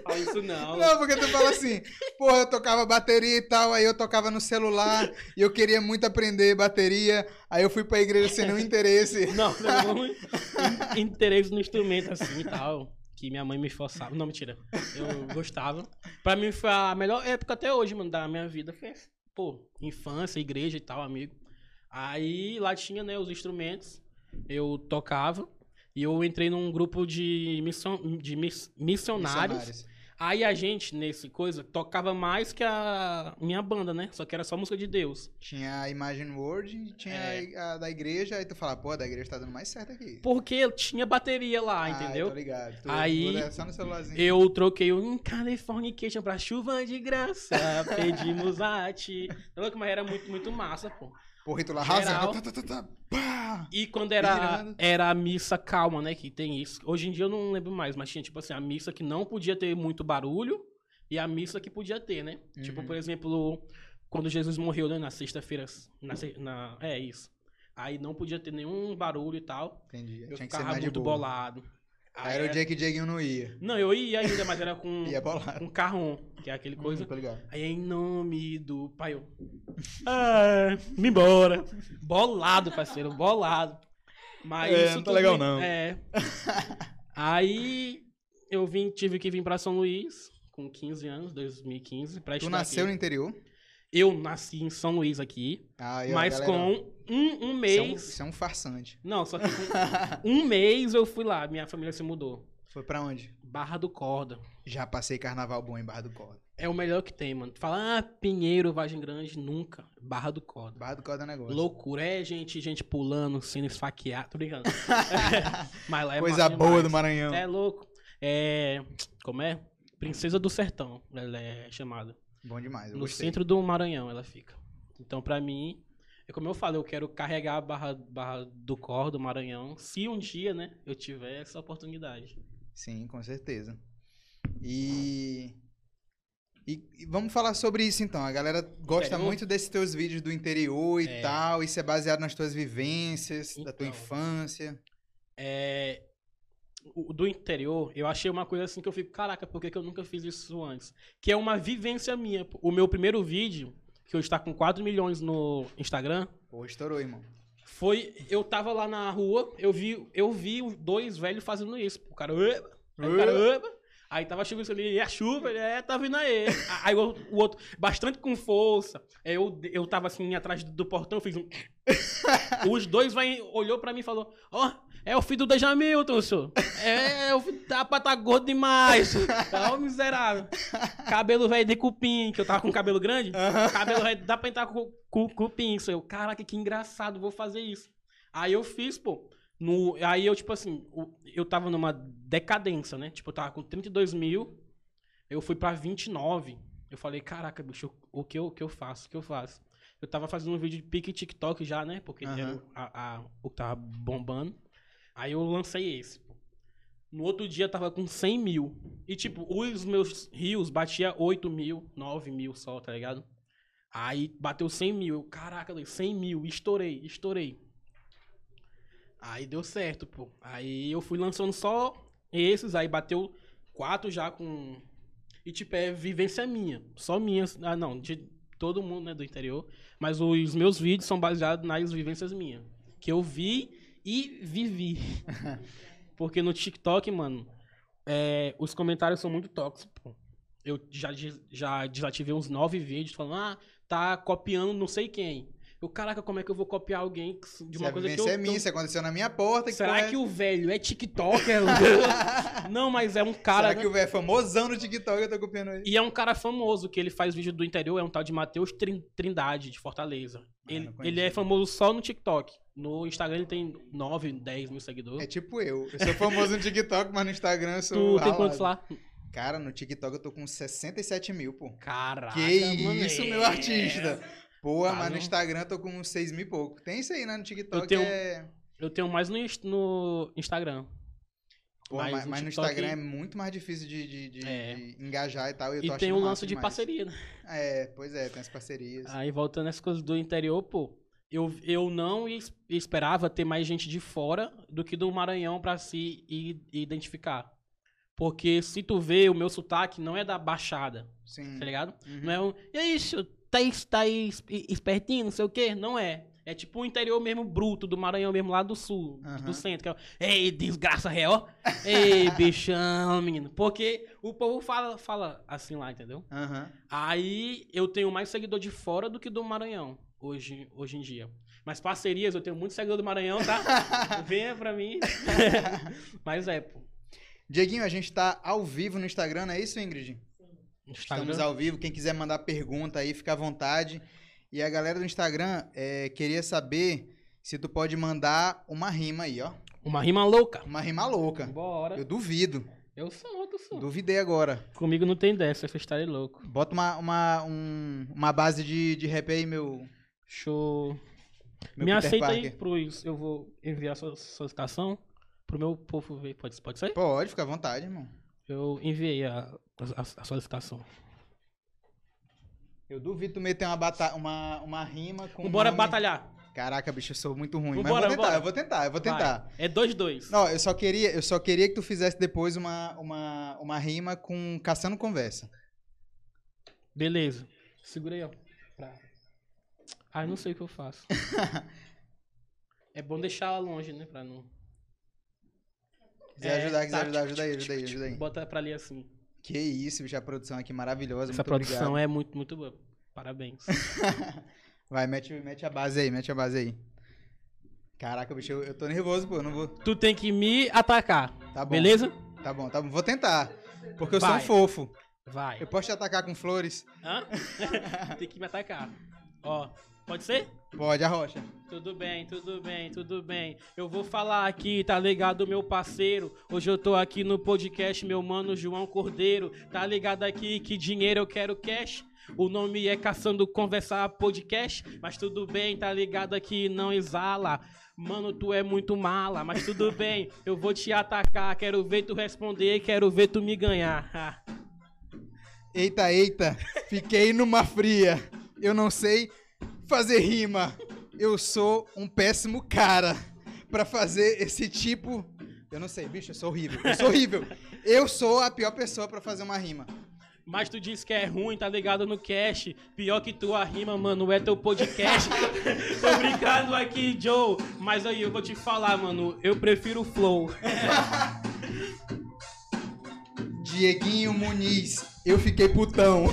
Fala isso não. Não, porque tu fala assim, porra, eu tocava bateria e tal, aí eu tocava no celular e eu queria muito aprender bateria, aí eu fui pra igreja sem nenhum interesse. Não, não, in- interesse no instrumento assim e tal. Que minha mãe me forçava. Não, mentira. Eu gostava. Pra mim foi a melhor época até hoje, mano, da minha vida. Foi, pô, infância, igreja e tal, amigo. Aí lá tinha, né, os instrumentos. Eu tocava. E eu entrei num grupo de, mission, de miss- missionários. Aí a gente, nesse coisa, tocava mais que a minha banda, né? Só que era só música de Deus. Tinha a Imagine Word e tinha É. a, a da igreja, aí tu fala, pô, a da igreja tá dando mais certo aqui. Porque tinha bateria lá, Ah, entendeu? tô ligado. Tu, Aí, tu. Eu troquei um Californication pra chuva de graça. Pedimos a ti. Tá louco? Mas era muito, muito massa, pô. Tu lá rasando. Tá, tá, tá, tá, pá. E quando era, era a missa calma, né? Que tem isso. Hoje em dia eu não lembro mais, mas tinha, tipo assim, a missa que não podia ter muito barulho e a missa que podia ter, né? Tipo, Uhum. por exemplo, quando Jesus morreu, né? Na sexta-feira. Na, na, é isso. Aí não podia ter nenhum barulho e tal. Entendi. Eu Tinha que ser ficava mais muito bolado. Aí era o dia que o Dieguinho não ia. Não, eu ia ainda, mas era com, Ia bolado. com carrom, que é aquele coisa. Hum, tô ligado. Aí em nome do pai eu. Ah, me embora. Bolado, parceiro, bolado. Mas É, isso não tá tudo- legal, não. É. Aí eu vim, tive que vir pra São Luís com 15 anos, 2015, pra Tu estudar nasceu no aqui. interior? Eu nasci em São Luís aqui, Ah, e a mas galera- com um, um Isso é um, mês. isso é um farsante. Não, só que um mês eu fui lá, minha família se mudou. Foi pra onde? Barra do Corda. Já passei carnaval bom em Barra do Corda. É o melhor que tem, mano. Fala, ah, Pinheiro, Vargem Grande, nunca. Barra do Corda. Barra do Corda é negócio. Loucura, é gente, gente pulando, sendo esfaqueado, tô brincando. Mas lá é Coisa boa demais. do Maranhão. É louco. É. Como é? Princesa do Sertão, ela é chamada. Bom demais, eu No gostei. centro do Maranhão ela fica. Então, pra mim, é como eu falo, eu quero carregar a barra, barra do Cor do Maranhão, se um dia, né, eu tiver essa oportunidade. Sim, com certeza. E... e... e vamos falar sobre isso então. A galera gosta Interior? muito desses teus vídeos do interior e É. tal. Isso é baseado nas tuas vivências, da tua Então. infância. É, do interior, eu achei uma coisa assim que eu fico, caraca, por que, que eu nunca fiz isso antes? Que é uma vivência minha. O meu primeiro vídeo, que hoje tá com 4 milhões no Instagram, Pô, estourou, irmão. foi. Eu tava lá na rua, eu vi, eu vi os dois velhos fazendo isso. O cara, "Eba", aí o cara, "Eba", aí tava chovendo ali, e a chuva, ele, é, tá vindo aí. Aí o, o outro, bastante com força. Eu, eu tava assim, atrás do portão, fiz um. Os dois vai, olhou pra mim e falou: Ó, é o filho do Dejamilton, senhor. É, o filho da tá gordo demais. Ó, miserável. Cabelo velho de cupim, que eu tava com cabelo grande. Cabelo velho, dá pra entrar com, com cupim. senhor. Eu, Caraca, que engraçado, vou fazer isso. Aí eu fiz, pô. No, aí eu, tipo assim, o- eu tava numa decadência, né? Tipo, eu tava com 32 mil, eu fui pra 29. Eu falei, caraca, bicho, o que eu, o que eu faço? O que eu faço? Eu tava fazendo um vídeo de pique TikTok já, né? Porque Aham. era o- a, a- o que tava bombando. Aí eu lancei esse. No outro dia tava com 100 mil. E, tipo, os meus rios batia 8 mil, 9 mil só, tá ligado? Aí bateu 100 mil. Eu, caraca, Luiz, 100 mil. Estourei, estourei. Aí deu certo, pô. Aí eu fui lançando só esses, aí bateu quatro já com. E tipo, é vivência minha. Só minha. Ah, não, de todo mundo, né, do interior. Mas os meus vídeos são baseados nas vivências minhas. Que eu vi e vivi. Porque no TikTok, mano, é, os comentários são muito tóxicos. Eu já, já desativei uns nove vídeos falando, ah, tá copiando não sei quem. Eu, caraca, como é que eu vou copiar alguém de uma a coisa que eu... é minha, eu- isso aconteceu na minha porta. Será porra é- que o velho é TikToker? não, mas é um cara... Será que o velho é famosão no TikTok eu tô copiando ele? E é um cara famoso, que ele faz vídeo do interior, é um tal de Matheus Trin- Trindade, de Fortaleza. Ele, não conheço. ele é famoso só no TikTok. No Instagram ele tem 9, 10 mil seguidores. É tipo eu. Eu sou famoso no TikTok, mas no Instagram eu sou. tu tem ralado. quantos lá? Cara, no TikTok eu tô com 67 mil, pô. Caraca, que mano, isso, é. meu artista. Pô, Tá mas no Instagram eu tô com uns 6 mil e pouco. Tem isso aí, né? No TikTok Eu tenho- é. Eu tenho mais no, no Instagram. Pô, mas mas, no mas no Instagram é muito mais difícil de, de- de- É. de engajar e tal. E, E tem massa lance de demais. parceria, né? É, pois é, tem as parcerias. Aí voltando às coisas do interior, pô. Eu, eu não es- esperava ter mais gente de fora do que do Maranhão pra se identificar. Porque se tu vê, o meu sotaque não é da Baixada, Sim. tá ligado? Uhum. Não é um. E aí, tá, tá es- espertinho, não sei o quê? Não é. É tipo o interior mesmo bruto do Maranhão mesmo, lá do sul, Aham. do centro. Que é, Ei, desgraça real. Ei, bichão, menino. Porque o povo fala, fala assim lá, entendeu? Aham. Aí eu tenho mais seguidor de fora do que do Maranhão, hoje, hoje em dia. Mas parcerias, eu tenho muito seguidor do Maranhão, tá? Venha pra mim. Mas é, pô. Dieguinho, a gente tá ao vivo no Instagram, não é isso, Ingrid? Instagram. Estamos ao vivo. Quem quiser mandar pergunta aí, fica à vontade. E a galera do Instagram é, queria saber se tu pode mandar uma rima aí, ó. Uma rima louca. Uma rima louca. Bora. Eu duvido. Eu sou outro sou. Duvidei agora. Comigo não tem dessa, você está louco. Bota uma, uma, um- uma base de, de rap aí, meu. Show. meu Me Peter aceita aí Parker. pros. Eu vou enviar sua solicitação pro meu povo ver. Pode, pode ser? Pode, fica à vontade, irmão. Eu enviei a, a, a solicitação. Eu duvido tu meter uma, bata uma, uma rima com. Vambora nome- batalhar. Caraca, bicho, eu sou muito ruim. Vambora, mas eu vou tentar, eu vou tentar, eu vou tentar. É 2-2. Não, eu só queria, eu só queria que tu fizesse depois uma, uma, uma rima com Caçando Conversa. Beleza. Segura aí, ó. Ah, eu não sei o que eu faço. é bom deixar ela longe, né? Pra não. Quiser É, ajudar, quiser tá. ajudar, ajuda aí, ajuda aí, ajuda aí. Bota pra ali assim. Que isso, bicho, a produção aqui maravilhosa. Essa muito produção obrigado. é muito, muito boa. Parabéns. Vai, mete, mete a base aí, mete a base aí. Caraca, bicho, eu, eu tô nervoso, pô, eu não vou... tu tem que me atacar. Tá bom. Beleza? Tá bom, tá bom, vou tentar. Porque eu Vai. sou um fofo. Vai. Eu posso te atacar com flores? Hã? tem que me atacar. Ó, pode ser? Pode, a rocha. Tudo bem, tudo bem, tudo bem. Eu vou falar aqui, tá ligado, meu parceiro? Hoje eu tô aqui no podcast, meu mano João Cordeiro. Tá ligado aqui que dinheiro eu quero cash? O nome é Caçando Conversar Podcast, mas tudo bem, tá ligado aqui, não exala. Mano, tu é muito mala, mas tudo bem, eu vou te atacar. Quero ver tu responder, quero ver tu me ganhar. Eita, eita, fiquei numa fria. Eu não sei fazer rima. Eu sou um péssimo cara pra fazer esse tipo. Eu não sei, bicho, eu sou horrível. Eu sou horrível. Eu sou a pior pessoa pra fazer uma rima. Mas tu disse que é ruim, tá ligado no cash. Pior que tua rima, mano, é teu podcast. Tô brincando aqui, Joe. Mas aí eu vou te falar, mano, eu prefiro o flow. Dieguinho Muniz, eu fiquei putão.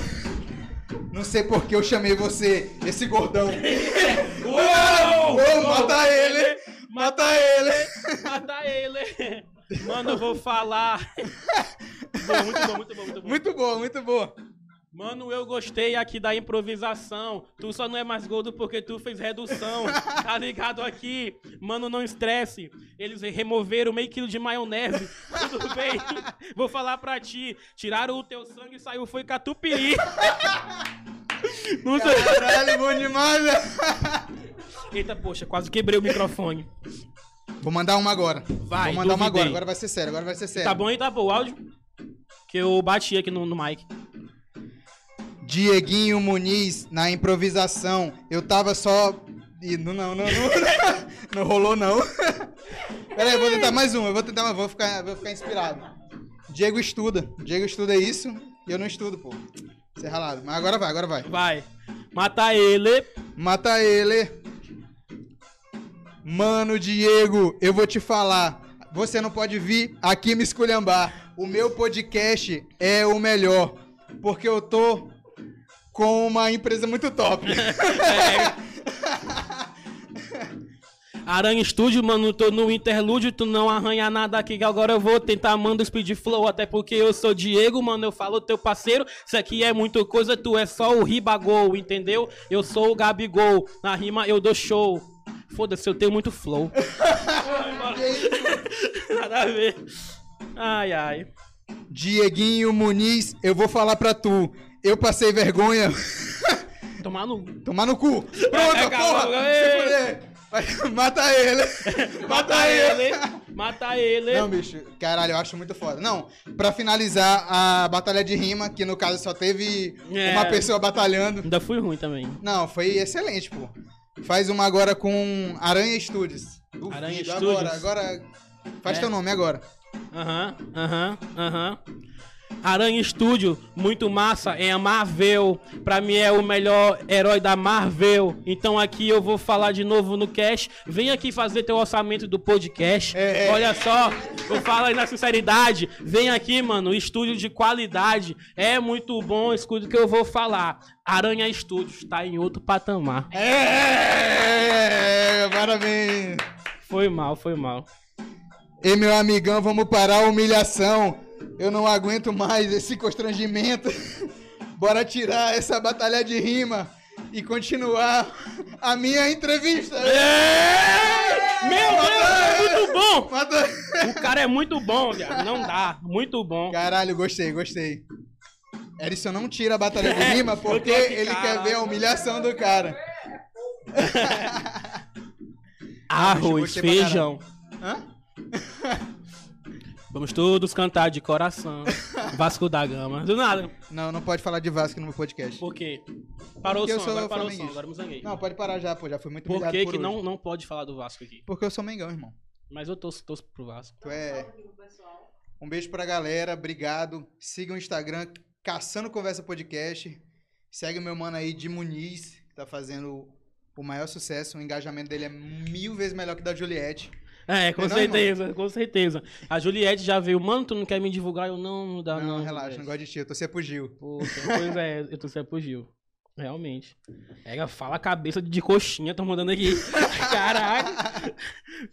Não sei por que eu chamei você, esse gordão. Uou! Ô, mata ele! Mata ele! Mata ele! Mano, eu vou falar. Bom, muito bom, muito bom, muito bom. Muito boa, muito boa. Mano, eu gostei aqui da improvisação. Tu só não é mais gordo porque tu fez redução. Tá ligado aqui? Mano, não estresse. Eles removeram meio quilo de maionese. Tudo bem? Vou falar pra ti. Tiraram o teu sangue e saiu foi catupiry. Não sei. Caralho, bom demais, velho. Eita, poxa, quase quebrei o microfone. Vou mandar uma agora. Vai, Vou mandar uma duvidei. agora, agora vai ser sério, agora vai ser sério. Tá bom aí, tá bom o áudio? Que eu bati aqui no, no mic. Dieguinho Muniz na improvisação. Eu tava só. Ih, Não, não, não, não. Não rolou, não. Pera aí, eu vou tentar mais uma. Eu vou tentar, mas vou ficar, vou ficar inspirado. Diego estuda. Diego estuda isso e eu não estudo, pô. Você é ralado. Mas agora vai, agora vai. Vai. Mata ele. Mata ele. Mano, Diego, eu vou te falar. Você não pode vir aqui me esculhambar. O meu podcast é o melhor. Porque eu tô com uma empresa muito top. Aranha Studio, mano, tô no interlúdio, tu não arranha nada aqui, que agora eu vou tentar mando speed flow, até porque eu sou Diego, mano, eu falo teu parceiro, isso aqui é muita coisa, tu é só o Ribagol, entendeu? Eu sou o Gabigol, na rima eu dou show. Foda-se, eu tenho muito flow. Nada a ver. Ai, ai. Dieguinho Muniz, eu vou falar pra tu. Eu passei vergonha. Tomar no. Tomar no cu. Pronto, É, porra. Vai, Mata ele. Mata ele! Mata ele! Não, bicho, caralho, eu acho muito foda. Não, pra finalizar a batalha de rima, que no caso só teve É. uma pessoa batalhando. Ainda fui ruim também. Não, foi excelente, pô. Faz uma agora com Aranha Studios. Duvido, Aranha agora, Studios. agora. Faz É. teu nome agora. Aham, aham, aham. Aranha Studio, muito massa, é a Marvel. Pra mim é o melhor herói da Marvel. Então aqui eu vou falar de novo no cash. Vem aqui fazer teu orçamento do podcast. É, é. Olha só, eu falo aí na sinceridade. Vem aqui, mano, estúdio de qualidade. É muito bom, escuta o que eu vou falar. Aranha Studios tá em outro patamar. É, parabéns. Foi mal, foi mal. Ei, meu amigão, vamos parar a humilhação. Eu não aguento mais esse constrangimento. Bora tirar essa batalha de rima e continuar a minha entrevista. Meu Deus, é muito bom! Mata- O cara é muito bom, viado. Não dá. Muito bom. Caralho, gostei, gostei. Erison não tira a batalha de É, rima porque ele quer ver a humilhação do cara. Arroz, feijão. Hã? Vamos todos cantar de coração. Vasco da Gama. Do nada. Não, não pode falar de Vasco no meu podcast. Por quê? Parou Porque o eu som, sou agora parou o som, agora me zanguei. Não, pode parar já, pô. Já foi muito Por que por que hoje. não, não pode falar do Vasco aqui? Porque eu sou Mengão, irmão. Mas eu torço, torço pro Vasco. Tu é... Um beijo pra galera, obrigado. Siga o Instagram, Caçando Conversa Podcast. Segue o meu mano aí, de Muniz, que tá fazendo o maior sucesso. O engajamento dele é mil vezes melhor que o da Juliette. É, com Não, não, certeza, com certeza. A Juliette já veio, mano, tu não quer me divulgar? Eu não, não dá não, não. relaxa, não gosto de ti, eu torcer pro Gil. Pois é, eu tô pro Gil. Realmente. Pega, fala a cabeça de coxinha, tô mandando aqui. Caraca.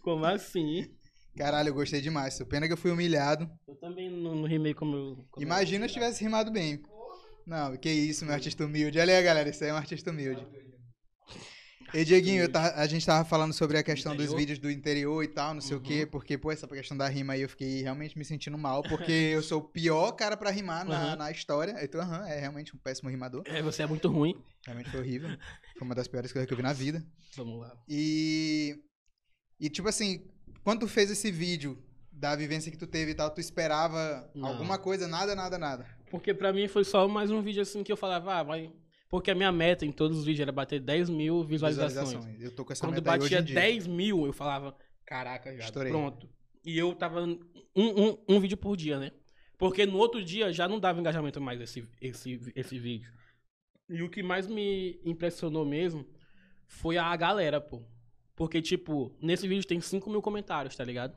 Como assim? Caralho, eu gostei demais. Pena que eu fui humilhado. Eu também não, não rimei como eu. como eu- Imagina se tivesse rimado bem. Não, que isso, meu artista humilde. Olha aí, galera, isso aí é um artista humilde. E Dieguinho, tava- a gente tava falando sobre a questão dos vídeos do interior e tal, não sei o Uhum. quê, porque, pô, essa questão da rima aí eu fiquei realmente me sentindo mal, porque eu sou o pior cara pra rimar na, Aham. na história. Então, aham, é realmente um péssimo rimador. É, você é muito ruim. Realmente foi horrível. Foi uma das piores coisas que eu vi na vida. Vamos lá. E. E, tipo assim, quando tu fez esse vídeo da vivência que tu teve e tal, tu esperava Não. alguma coisa? Nada, nada, nada. Porque pra mim foi só mais um vídeo assim que eu falava, ah, vai. Porque a minha meta em todos os vídeos era bater 10 mil visualizações. Eu tô com essa Quando meta batia em dia. 10 mil, eu falava, caraca, já, Estourei. pronto. E eu tava um, um, um vídeo por dia, né? Porque no outro dia já não dava engajamento mais esse, esse, esse vídeo. E o que mais me impressionou mesmo foi a galera, pô. Porque, tipo, nesse vídeo tem 5 mil comentários, tá ligado?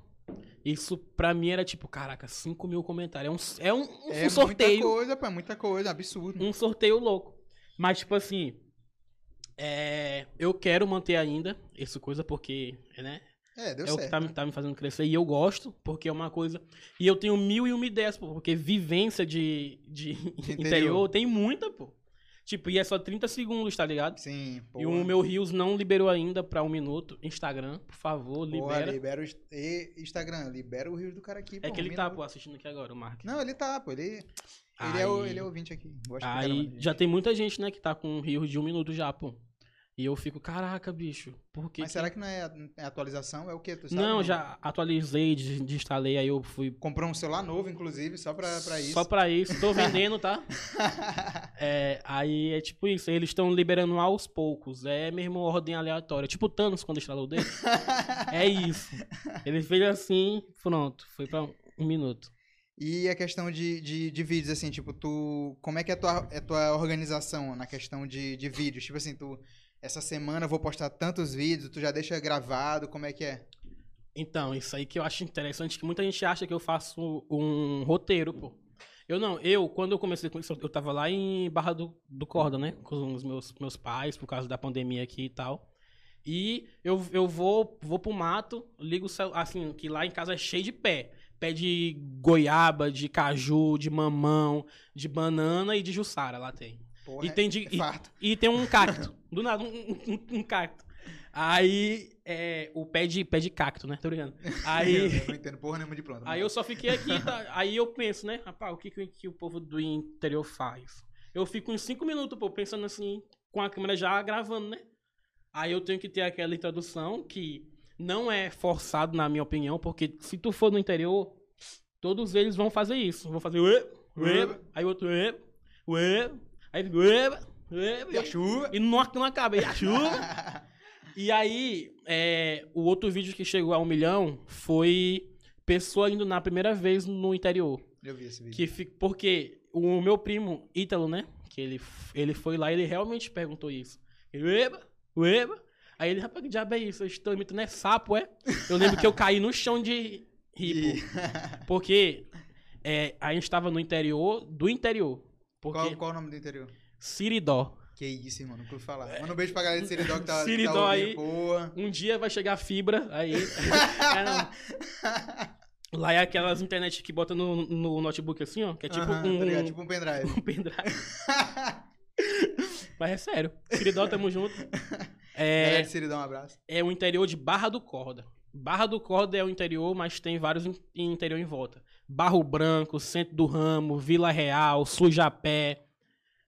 Isso pra mim era tipo, caraca, 5 mil comentários. É um, é um, um É sorteio muita coisa, pô, é muita coisa, absurdo. um sorteio louco. Mas, tipo assim, é, eu quero manter ainda essa coisa porque, né? É, deu é o certo. que tá, me- tá me fazendo crescer. E eu gosto, porque é uma coisa. E eu tenho mil e uma ideias, pô, porque vivência de, de interior. interior. tem muita, pô. Tipo, e é só 30 segundos, tá ligado? Sim, pô. E o meu Rios não liberou ainda pra um minuto. Instagram, por favor, libera. libera o Inst- e Instagram, libera o Rio do cara aqui, pô. é que ele um tá, minuto. pô, assistindo aqui agora, o Mark. Não, ele tá, pô, ele... Ele, é o, Aí- ele é ouvinte aqui. Gosto Aí já tem muita gente, né, que tá com rios de um minuto já, pô. E eu fico, caraca, bicho, por que Mas que- será que não é, é atualização? É o quê? Tu sabe? Não, já atualizei, des- desinstalei, aí eu fui Comprou um celular novo, inclusive, só pra, pra isso. só pra isso. Tô vendendo, tá? É, aí é tipo isso, eles estão liberando aos poucos. É mesmo ordem aleatória. Tipo o Thanos quando instalou o dedo. é isso. Ele fez assim, pronto. Foi pra um minuto. E a questão de, de, de vídeos, assim, tipo, tu. Como é que é a tua, é tua organização na questão de, de vídeos? Tipo assim, tu. Essa semana eu vou postar tantos vídeos, tu já deixa gravado, como é que é? Então, isso aí que eu acho interessante, que muita gente acha que eu faço um roteiro, pô. Eu não, eu, quando eu comecei com isso, eu tava lá em Barra do, do Corda, né? Com os meus, meus pais, por causa da pandemia aqui e tal. E eu, eu vou, vou pro mato, ligo assim, que lá em casa é cheio de pé. Pé de goiaba, de caju, de mamão, de banana e de jussara lá tem. Porra, E tem de- é farto. E tem um cacto. Do nada, um, um- um cacto. Aí, é, o pé de, pé de cacto, né? Tô brincando. Aí, Eu não entendo porra nenhuma de planta. aí eu só fiquei aqui, tá? aí eu penso, né? Rapaz, o que, que, que o povo do interior faz? Eu fico uns 5 minutos, pô, pensando assim, com a câmera já gravando, né? Aí eu tenho que ter aquela introdução que não é forçado, na minha opinião, porque se tu for no interior, todos eles vão fazer isso. Vão fazer ué, ué, aí o outro ué, ué, aí fica ué, ué, E a chuva? e não, não acaba. E a chuva. e aí, é, o outro vídeo que chegou a um milhão foi pessoa indo na primeira vez no interior. Eu vi esse vídeo. Que porque o meu primo, Ítalo, né? Que ele, ele foi lá e ele realmente perguntou isso. Ele, eba, eba. Aí ele, rapaz, que diabo é isso? Eu estou imitando, é sapo, é? Eu lembro que eu caí no chão de rir, pô. Porque é, a gente tava no interior do interior. Porque Qual, qual o nome do interior? Siridó. Que isso, irmão, nunca ouvi falar. Manda um beijo pra galera de Seridó que tá, Seridó tá aí. Boa. Um dia vai chegar fibra, aí. É, não. Lá é aquelas internet que bota no, no notebook assim, ó. Que é tipo Aham, um, tá ligado? Tipo um pendrive. um pendrive. Mas é sério. Siridó, tamo junto. Galera É, de Seridó, um abraço. é o interior de Barra do Corda. Barra do Corda é o interior, mas tem vários in- interior em volta. Barro Branco, Centro do Ramo, Vila Real, Sujapé,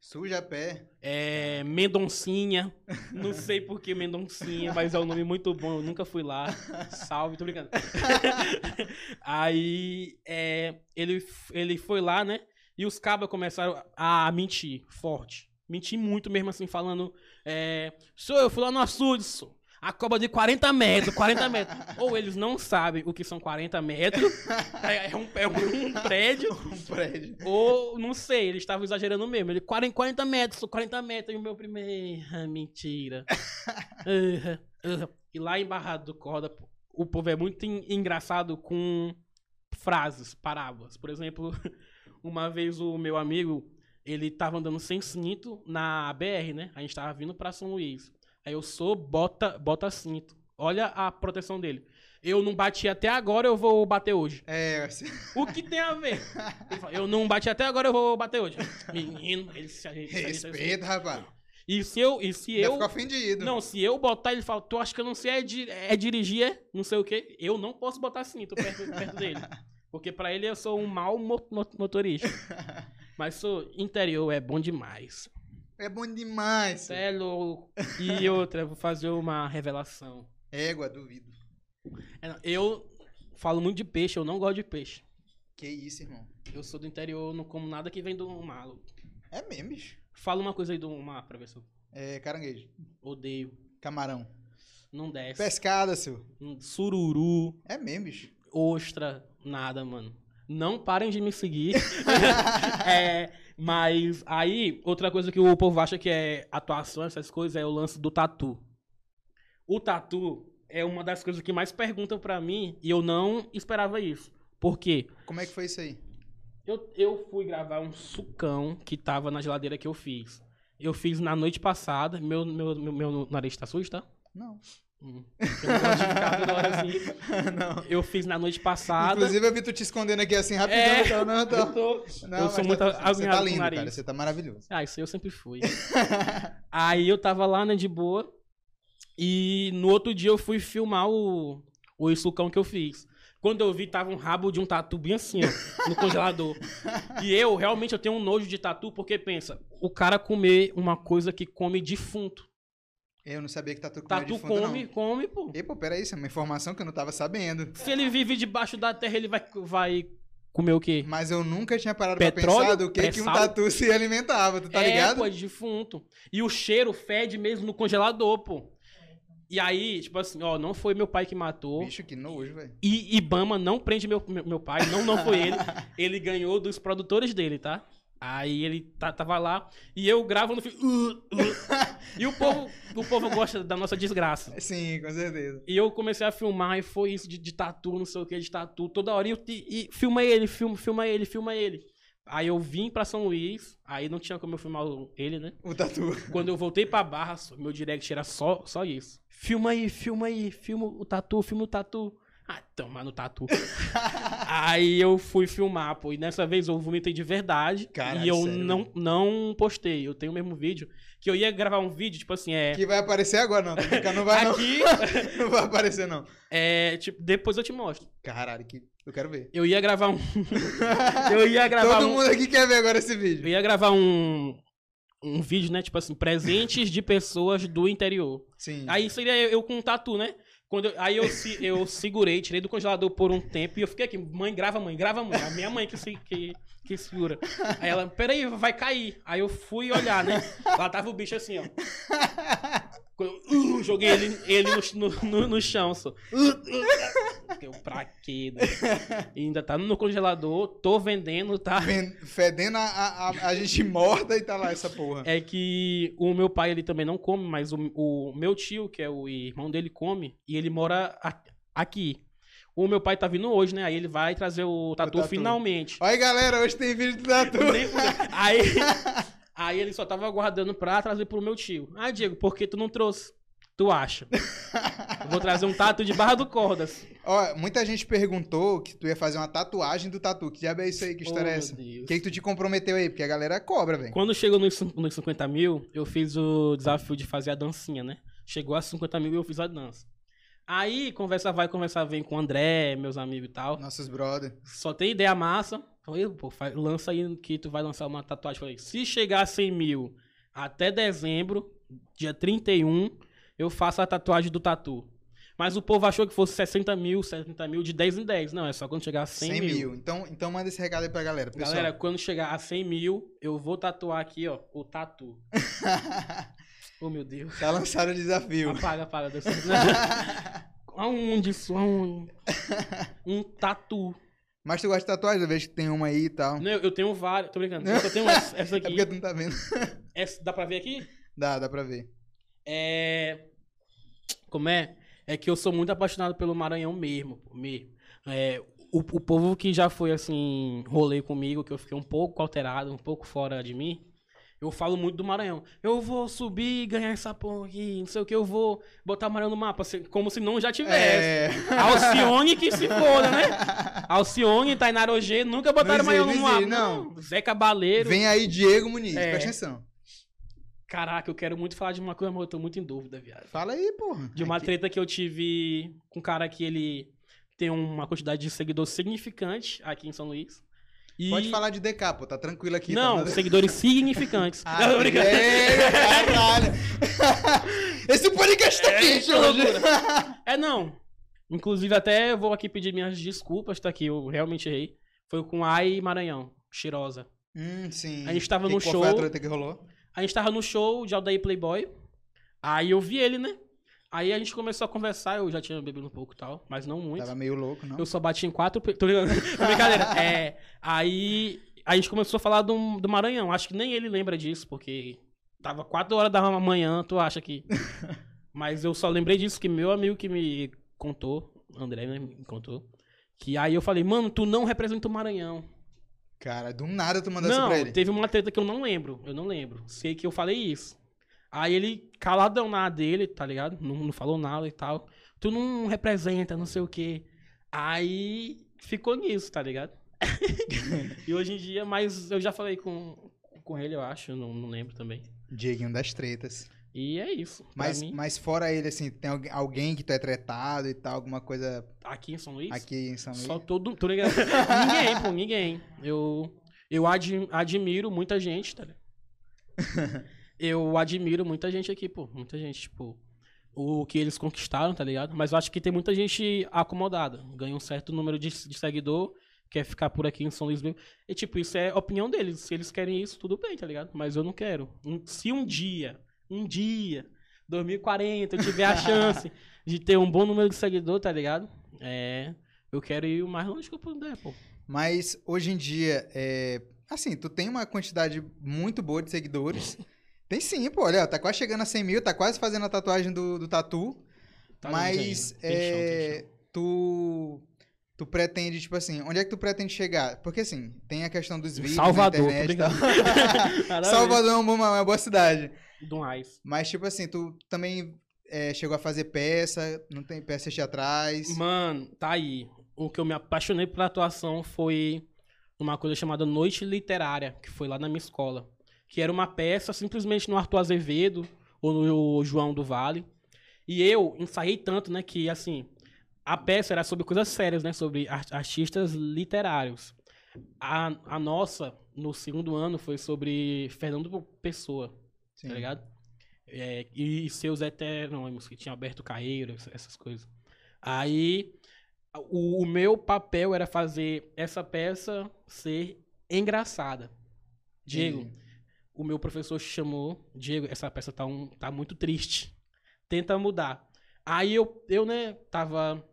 Suja pé. é, Mendoncinha. Não sei por que Mendoncinha, mas é um nome muito bom. Eu nunca fui lá. Salve, tô brincando. Aí é, ele, ele foi lá, né? E os cabas começaram a mentir forte. Mentir muito mesmo assim, falando. É, Sou eu fui lá no açude, sou. A cobra de 40 metros, 40 metros. Ou eles não sabem o que são 40 metros. É, é um, é um prédio. Um prédio. Ou, não sei, eles estavam exagerando mesmo. Ele, 40, 40 metros, 40 metros. E o meu primeiro. Ah, mentira. Ah, ah. E lá em Barrado do Corda, o povo é muito en- engraçado com frases, parábolas. Por exemplo, uma vez o meu amigo, ele tava andando sem cinto na BR, né? A gente tava vindo pra São Luís. Aí eu sou, bota, bota cinto. Olha a proteção dele. Eu não bati até agora, eu vou bater hoje. É, assim, O que tem a ver? Fala, eu não bati até agora, eu vou bater hoje. Menino, ele se ajeita. respeita, rapaz. E se eu. E se Eu ofendido. não, se eu botar, ele fala, tu acha que eu não sei é, di- é dirigir, é? Não sei o quê. Eu não posso botar cinto perto, perto dele. Porque pra ele eu sou um mau mo- mo- motorista. Mas sou interior, é bom demais. É bom demais. Cê É louco. E outra, vou fazer uma revelação. Égua, duvido. É, Eu falo muito de peixe, eu não gosto de peixe. Que isso, irmão. Eu sou do interior, não como nada que vem do mar. É mesmo, bicho. Fala uma coisa aí do mar pra ver se eu É caranguejo. odeio. Camarão. Não desce. Pescada, seu. Sururu. É mesmo, bicho. ostra, nada, mano. Não parem de me seguir. É, mas aí, outra coisa que o povo acha que é atuação, essas coisas, é o lance do tatu. O tatu é uma das coisas que mais perguntam pra mim e eu não esperava isso. Por quê? Como é que foi isso aí? Eu, eu fui gravar um sucão que tava na geladeira que eu fiz. Eu fiz na noite passada. Meu, meu, meu, meu nariz tá sujo, tá? Não. Hum. Eu não gosto de ficar toda hora assim. não. Eu fiz na noite passada. Inclusive, eu vi tu te escondendo aqui assim rapidão. É. então, não, Eu, então. tô, Não, eu sou tá- muito Você agoniado tá com o lindo, cara. Você tá maravilhoso. Ah, isso aí eu sempre fui. aí eu tava lá, né, de boa. E no outro dia eu fui filmar o, o sucão que eu fiz. Quando eu vi, tava um rabo de um tatu bem assim, ó, no congelador. E eu, realmente, eu tenho um nojo de tatu, porque pensa, o cara comer uma coisa que come defunto. Eu não sabia que tatu comia Tatu defunto, come, não. come, pô. E, pô, peraí, isso é uma informação que eu não tava sabendo. Se ele vive debaixo da terra, ele vai, vai comer o quê? Mas eu nunca tinha parado Petróleo? pra pensar do que, que um tatu se alimentava, tu tá é, ligado? pô, é de defunto. E o cheiro fede mesmo no congelador, pô. E aí, tipo assim, ó, não foi meu pai que matou. Bicho, que nojo, velho. E Ibama não prende meu, meu, meu pai, não, não foi ele. Ele ganhou dos produtores dele, tá? Aí ele tá- tava lá e eu gravo no filme. "Uh, uh". E o povo, o povo gosta da nossa desgraça. Sim, com certeza. E eu comecei a filmar e foi isso de, de tatu, não sei o que, de tatu. Toda hora e, eu te- e filma ele, filma, filma ele, filma ele. Aí eu vim pra São Luís, aí não tinha como eu filmar ele, né? O tatu. Quando eu voltei pra Barra, meu direct era só, só isso. Filma aí, filma aí, filma o tatu, filma o tatu. Ah, toma no tatu. aí eu fui filmar, pô, e dessa vez eu vomitei de verdade. Caralho, e eu sério, não, não postei. Eu tenho o mesmo vídeo. Que eu ia gravar um vídeo, tipo assim, é. Que vai aparecer agora, não. Não vai, não. Aqui, Não vai aparecer, não. é, tipo, depois eu te mostro. Caralho, que eu quero ver. Eu ia gravar um. eu ia gravar Todo um. mundo aqui quer ver agora esse Eu vídeo. ia gravar um. Um vídeo, né? Tipo assim, presentes de pessoas do interior. Sim. Aí seria eu, eu com um tatu, né? Quando eu- aí eu, eu segurei, tirei do congelador por um tempo e eu fiquei aqui, mãe, grava, mãe, grava, mãe. A minha mãe que, que, que segura. Aí ela, peraí, vai cair. Aí eu fui olhar, né? Lá tava o bicho assim, ó. Eu, uh, joguei ele, ele no, no, no, chão, só. Uh, uh. Eu, pra quê? né? Ainda tá no congelador, tô vendendo, tá? Fedendo a, a, a- gente morta e tá lá essa porra. É que o meu pai ele também não come, mas o, o meu tio, que é o irmão dele, come e ele mora aqui. O meu pai tá vindo hoje, né? Aí ele vai trazer o tatu, tatu. finalmente. Olha aí, galera, hoje tem vídeo do tatu. Aí, aí ele só tava aguardando pra trazer pro meu tio. Ah, Diego, por que tu não trouxe? Tu acha? Eu vou trazer um tatu de Barra do Cordas. Ó, muita gente perguntou que tu ia fazer uma tatuagem do tatu. Que diabo é isso aí? Que história Oh, é essa? O que, que tu te comprometeu aí? Porque a galera cobra, velho. Quando chegou nos, nos 50 mil, eu fiz o desafio de fazer a dancinha, né? Chegou a 50 mil e eu fiz a dança. Aí, conversa vai, conversa vem com o André, meus amigos e tal. Nossos brother. Só tem ideia massa. Falei, pô, faz- lança aí que tu vai lançar uma tatuagem. Falei, se chegar a 100 mil até dezembro, dia 31, eu faço a tatuagem do tatu. Mas o povo achou que fosse 60 mil, 70 mil, de 10 em 10. Não, é só quando chegar a 100, 100 mil. mil. Então, então manda esse recado aí pra galera. Pessoal. Galera, quando chegar a 100 mil, eu vou tatuar aqui, ó, o tatu. Oh, meu Deus. tá lançado o desafio. Apaga, apaga. Deus. Aonde isso? Aonde? Um tatu. Mas tu gosta de tatuagem? Eu vejo que tem uma aí e tal. Não, eu tenho várias. Tô brincando. Eu só tenho essa, essa É aqui. porque tu não tá vendo. Essa, dá pra ver aqui? dá, dá pra ver. É. Como é? É que eu sou muito apaixonado pelo Maranhão mesmo. mesmo. É, o, o povo que já foi assim, rolê comigo, que eu fiquei um pouco alterado, um pouco fora de mim. Eu falo muito do Maranhão. Eu vou subir e ganhar essa porra aqui, não sei o que, eu vou botar o Maranhão no mapa, assim, como se não já tivesse. É. Alcione que se foda, né? Alcione, Tainara Ogê, nunca botaram Não Maranhão no mapa. não Não. Zé Cabaleiro. Vem aí Diego Muniz, É. presta atenção. Caraca, eu quero muito falar de uma coisa, mas eu tô muito em dúvida, viado. Fala aí, porra. De uma Aqui- treta que eu tive com um cara que ele tem uma quantidade de seguidores significante aqui em São Luís. E... Pode falar de DK, pô, tá tranquilo aqui. tá Não, nada- seguidores significantes. Ah, Não, é, caralho. Esse podcast tá É, quente que hoje. É, não. Inclusive, até eu vou aqui pedir minhas desculpas, tá aqui, eu realmente errei. Foi com Ai Maranhão, Cheirosa. Hum, sim. A gente tava Que- no show. foi a que rolou? A gente tava no show de Aldair Playboy. Aí eu vi ele, né? Aí a gente começou a conversar, eu já tinha bebido um pouco e tal, mas não muito. Tava meio louco, não? Eu só bati em quatro. pe- Tô ligado? É brincadeira. É. Aí a gente começou a falar do, do Maranhão. Acho que nem ele lembra disso, porque tava quatro horas da manhã, tu acha que. Mas eu só lembrei disso que meu amigo que me contou, André, né, me contou. Que aí eu falei, mano, tu não representa o Maranhão. Cara, do nada tu mandou isso Não, pra ele. teve uma treta que eu não lembro. Eu não lembro. Sei que eu falei isso. Aí ele, caladão na dele, tá ligado? Não, não falou nada e tal. Tu não representa, não sei o quê. Aí ficou nisso, tá ligado? e hoje em dia, mas eu já falei com, com ele, eu acho, não, não lembro também. Dieguinho das tretas. E é isso. Mas, mim, mas fora ele, assim, tem alguém- que tu é tretado e tal, alguma coisa aqui em São Luís, aqui em São Luís? só todo. Tô ligado? ninguém, pô, ninguém. Eu, eu admi- admiro muita gente, tá ligado? eu admiro muita gente aqui, pô. Muita gente, tipo. O que eles conquistaram, tá ligado? Mas eu acho que tem muita gente acomodada. Ganha um certo número de, de seguidor, quer ficar por aqui em São Luís. E, tipo, isso é opinião deles. Se eles querem isso, tudo bem, tá ligado? Mas eu não quero. Se um dia, um dia, 2040, eu tiver a chance de ter um bom número de seguidor, tá ligado? É. Eu quero ir o mais longe que eu puder, pô. Mas hoje em dia, é... assim, tu tem uma quantidade muito boa de seguidores. Tem sim, pô, olha, tá quase chegando a 100 mil, tá quase fazendo a tatuagem do, do tatu. Tá mas. Tem chão, tem é, chão. tu tu pretende, tipo assim, onde é que tu pretende chegar? Porque assim, tem a questão dos vídeos Salvador, na internet. e ver. Salvador é uma, boa- uma boa cidade. Do Ais. Mas, tipo assim, tu também é, chegou a fazer peça, não tem peças teatrais. Mano, tá aí. O que eu me apaixonei por atuação foi uma coisa chamada Noite Literária, que foi lá na minha escola. Que era uma peça simplesmente no Arthur Azevedo ou no João do Vale. E eu ensaiei tanto, né, que assim, a peça era sobre coisas sérias, né, sobre ar- artistas literários. A, a nossa, no segundo ano, foi sobre Fernando Pessoa, Sim. tá ligado? É, e seus heterônimos, que tinha Alberto Caeiro, ess- essas coisas. Aí, o, o meu papel era fazer essa peça ser engraçada. Diego, Entendi. O meu professor chamou, Diego, essa peça tá, um, tá muito triste. Tenta mudar. Aí eu, eu, né, tava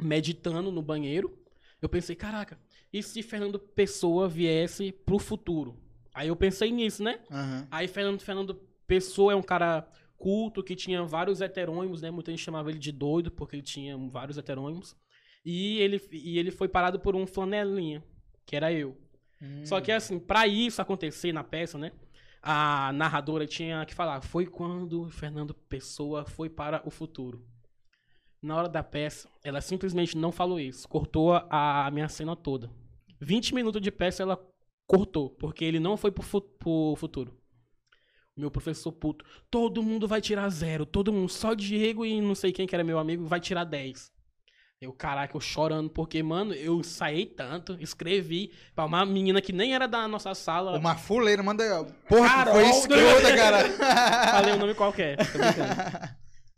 meditando no banheiro. Eu pensei, caraca, e se Fernando Pessoa viesse pro futuro? Aí eu pensei nisso, né? Aham. Aí Fernando, Fernando Pessoa é um cara culto que tinha vários heterônimos, né? Muita gente chamava ele de doido porque ele tinha vários heterônimos. E ele, e ele foi parado por um flanelinha, que era eu. Hum. Só que assim, pra isso acontecer na peça, né? A narradora tinha que falar, foi quando Fernando Pessoa foi para o futuro. Na hora da peça, ela simplesmente não falou isso. Cortou a, minha cena toda. 20 minutos de peça ela cortou, porque ele não foi pro, fu- pro futuro. Meu professor puto, todo mundo vai tirar zero, todo mundo, só Diego e não sei quem que era meu amigo vai tirar 10. Eu, caraca, eu chorando, porque, mano, eu ensaiei tanto, escrevi pra uma menina que nem era da nossa sala. Uma fuleira, manda. Porra, Carol, foi escrota, cara. Falei o nome qualquer.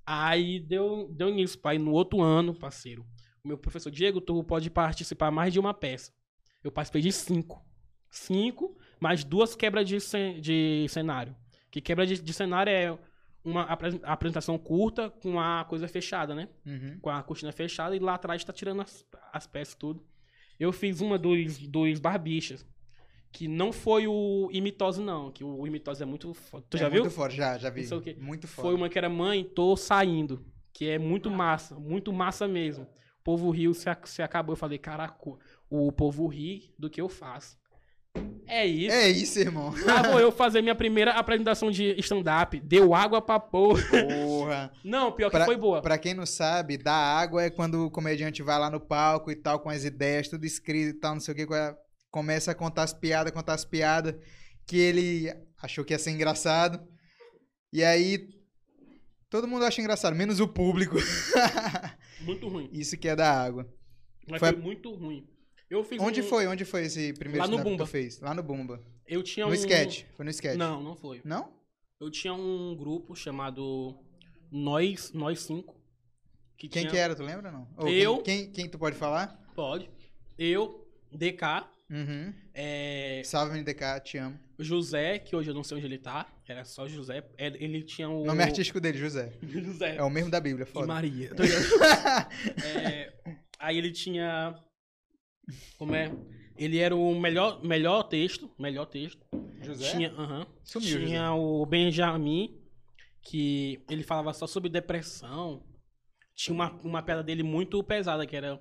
Aí deu, deu nisso, pai. No outro ano, parceiro, o meu professor Diego, tu pode participar mais de uma peça. Eu participei de cinco. Cinco, mais duas quebras de, cen- de cenário. Que quebra de, de cenário é uma apre- apresentação curta com a coisa fechada, né? Uhum. com a cortina fechada e lá atrás tá tirando as, as peças tudo. Eu fiz uma dos, dos barbichas, que não foi o imitose não, que o imitose é muito foda. Tu É já viu? Muito forte, já, já vi. Muito forte. Foi uma que era mãe, tô saindo, que é muito massa, muito massa mesmo. O povo riu, se, se acabou, eu falei, caraca, o povo ri do que eu faço. É isso. É isso, irmão. Lá vou eu fazer minha primeira apresentação de stand-up. Deu água pra porra. Porra. Não, pior que Pra- foi boa. Pra quem não sabe, dar água é quando o comediante vai lá no palco e tal, com as ideias, tudo escrito e tal, não sei o que, começa a contar as piadas, contar as piadas que ele achou que ia ser engraçado. E aí, todo mundo acha engraçado, menos o público. Muito ruim. Isso que é da água. Mas Foi foi, muito ruim. Eu fiz Onde um- foi? Onde foi esse primeiro Lá no stand-up que Bumba. tu fez? Lá no Bumba. Eu tinha No um. sketch. Foi no sketch. Não, não foi. Não? Eu tinha um grupo chamado Nós, Nós Cinco. Que Quem tinha... que era, tu lembra não? Ou Eu. Quem, quem, quem tu pode falar? Pode. Eu, DK, Uhum. é, Salve, NDK, te amo. José, que hoje eu não sei onde ele tá. Era só José. Ele ele tinha o. Nome artístico dele, José. José. É o mesmo da Bíblia, E foda. Maria. Tá ligado? É, aí ele tinha. Como é? Ele era o melhor, melhor texto. Melhor texto. José? Tinha, aham. Sumiu, Tinha o Benjamin, que ele falava só sobre depressão. Tinha uma, uma piada dele muito pesada, que era.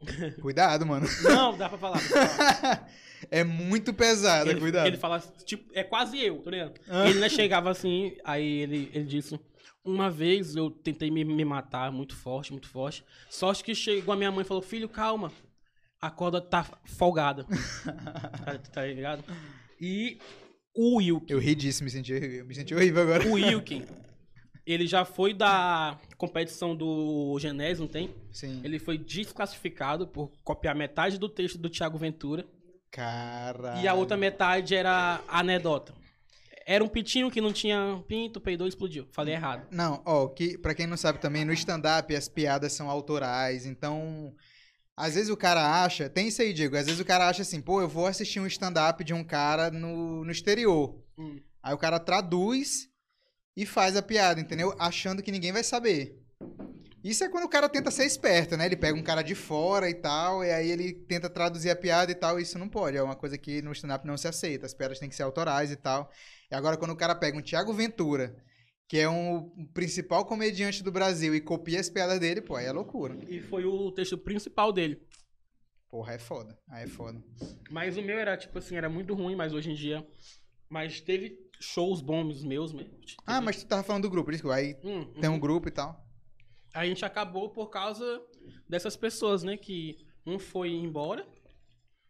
Cuidado, mano. Não, dá pra falar. Dá pra falar. é muito pesada, ele, cuidado. ele fala, tipo, é quase eu, tá ligado? Ah. Ele né, chegava assim, aí ele, ele disse. Uma vez eu tentei me, me matar, muito forte, muito forte. Sorte que chegou a minha mãe e falou: Filho, calma. A corda tá folgada. tá, tá ligado? E o Wilkin. Eu ri disso, me senti, me senti horrível agora. O Wilkin, ele já foi da competição do Genésio, não tem? Sim. Ele foi desclassificado por copiar metade do texto do Thiago Ventura. Caralho. E a outra metade era anedota. Era um pitinho que não tinha pinto, peidou e explodiu. Falei errado. Não, ó, que, pra quem não sabe também, no stand-up as piadas são autorais, então. Às vezes o cara acha. Tem isso aí, Diego. Às vezes o cara acha assim, pô, eu vou assistir um stand-up de um cara no, no exterior. Hum. Aí o cara traduz e faz a piada, entendeu? Achando que ninguém vai saber. Isso é quando o cara tenta ser esperto, né? Ele pega um cara de fora e tal, e aí ele tenta traduzir a piada e tal, isso não pode. É uma coisa que no stand-up não se aceita. As piadas têm que ser autorais e tal. E agora, quando o cara pega um Thiago Ventura, que é um, o principal comediante do Brasil, e copia as piadas dele, pô, aí é loucura. E foi o texto principal dele. Porra, é foda. Aí é foda. Mas o meu era, tipo assim, era muito ruim, mas hoje em dia. Mas teve shows bons meus mesmo. Ah, Teve- mas tu tava falando do grupo, isso. Aí Hum, tem um uhum. grupo e tal. A gente acabou por causa dessas pessoas, né? Que um foi embora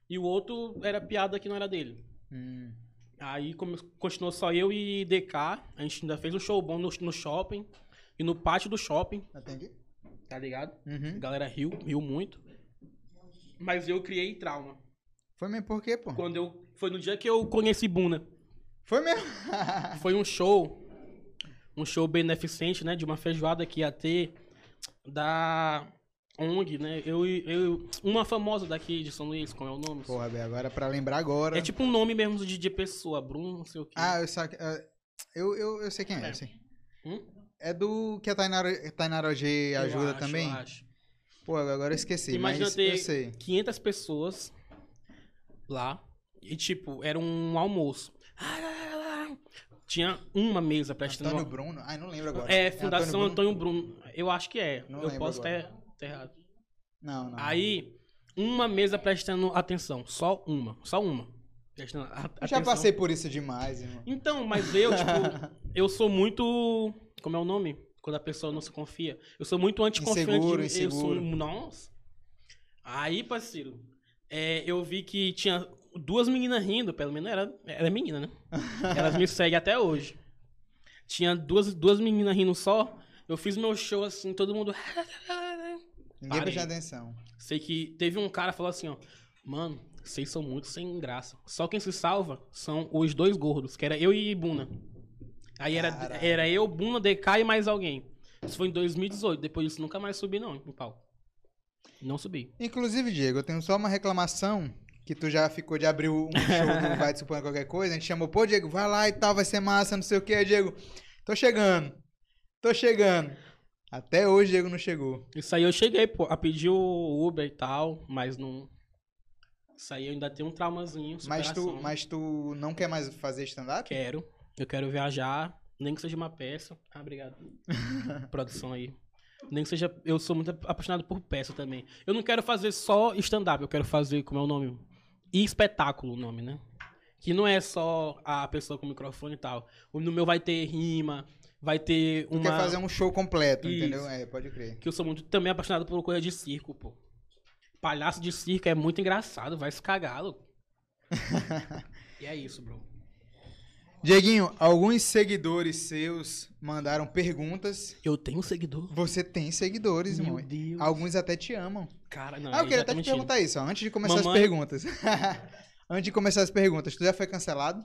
e o outro era piada que não era dele. Hum. Aí come- continuou só eu e DK. A gente ainda fez um show bom no, no shopping. E no pátio do shopping, Atende? tá ligado? A Uhum. galera riu, riu muito. Mas eu criei trauma. Foi mesmo por quê, pô? Quando eu. Foi no dia que eu conheci Buna. Foi mesmo. Foi um show. Um show beneficente, né? De uma feijoada que ia ter da ONG, né? Eu, eu, uma famosa daqui de São Luís, como é o nome? Porra, Bé, agora pra lembrar agora. É tipo um nome mesmo de, de pessoa, Bruno, não sei o quê. Ah, eu, sabe, ah, eu, eu, eu sei quem é, É. eu sei. Hum? É do que a Tainara, Tainara G Eu ajuda acho, também? eu acho. Pô, agora eu esqueci, Imagina mas ter eu sei. 500 pessoas lá e, tipo, era um almoço. Tinha uma mesa prestando... Antônio Bruno? Ai, não lembro agora. É, Fundação Antônio Antônio Bruno. Eu acho que é. Não eu posso agora. ter, ter errado. Não, não. Aí, uma mesa prestando atenção. Só uma. Só uma. Prestando Eu já passei por isso demais, irmão. Então, mas eu, tipo, eu sou muito. Como é o nome? Quando a pessoa não se confia. Eu sou muito anticonfiante. Inseguro, eu sou, inseguro. nossa. Aí, parceiro, é, eu vi que tinha duas meninas rindo, pelo menos era, era menina, né? Elas me seguem até hoje. Tinha duas, duas meninas rindo só. Eu fiz meu show assim, todo mundo. Ninguém prestou atenção. Sei que teve um cara que falou assim, ó. Mano, vocês são muito sem graça. Só quem se salva são os dois gordos, que era eu e Buna. Aí era, era eu, Buna, DK e mais alguém. Isso foi em 2018. Depois disso, nunca mais subi, não, em palco. Não subi. Inclusive, Diego, eu tenho só uma reclamação que tu já ficou de abrir um show do Vai Te Supondo Qualquer Coisa. A gente chamou, pô, Diego, vai lá e tal, vai ser massa, não sei o que. Diego, tô chegando. Tô chegando. Até hoje, Diego não chegou. Isso aí eu cheguei, pô, a pedir o Uber e tal, mas não. Isso aí eu ainda tenho um traumazinho. Mas tu, mas tu não quer mais fazer stand-up? Quero. Eu quero viajar, nem que seja uma peça. Ah, obrigado. Produção aí. Nem que seja. Eu sou muito apaixonado por peça também. Eu não quero fazer só stand-up, eu quero fazer, como é o nome? E espetáculo o nome, né? Que não é só a pessoa com o microfone e tal. O no meu vai ter rima, vai ter Tu uma. quer fazer um show completo, Isso. entendeu? É, pode crer. Que eu sou muito também apaixonado por coisa de circo, pô. Palhaço de circo é muito engraçado, vai se cagar, louco. e é isso, bro. Dieguinho, alguns seguidores seus mandaram perguntas. Eu tenho seguidor. Você tem seguidores, Meu irmão. Deus. Alguns até te amam. Cara, não. Ah, eu queria até te perguntar isso, ó, antes de começar as Mamãe- perguntas. antes de começar as perguntas, tu já foi cancelado?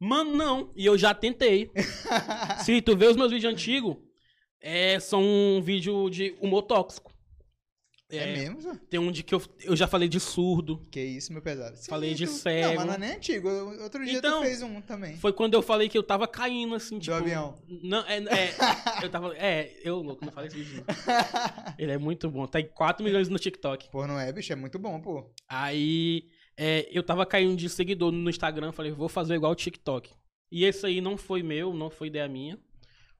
Mano, não. E eu já tentei. Se tu vê os meus vídeos antigos, é, são um vídeo de humor tóxico. É, É, mesmo? Zé? Tem um de que eu, eu já falei de surdo. Que isso, meu pesado. Sim, Falei de tu- cego. Não, mas não é nem antigo. Outro dia Então, tu fez um também. Foi quando eu falei que eu tava caindo, assim, tipo... avião. Não, é, é, eu tava... É, eu, louco, não falei esse vídeo. não. Ele é muito bom. Tem 4 milhões no TikTok. pô, não é, bicho? É muito bom, pô. Aí, é, eu tava caindo de seguidor no Instagram. Falei, vou fazer igual o TikTok. E esse aí não foi meu, não foi ideia minha.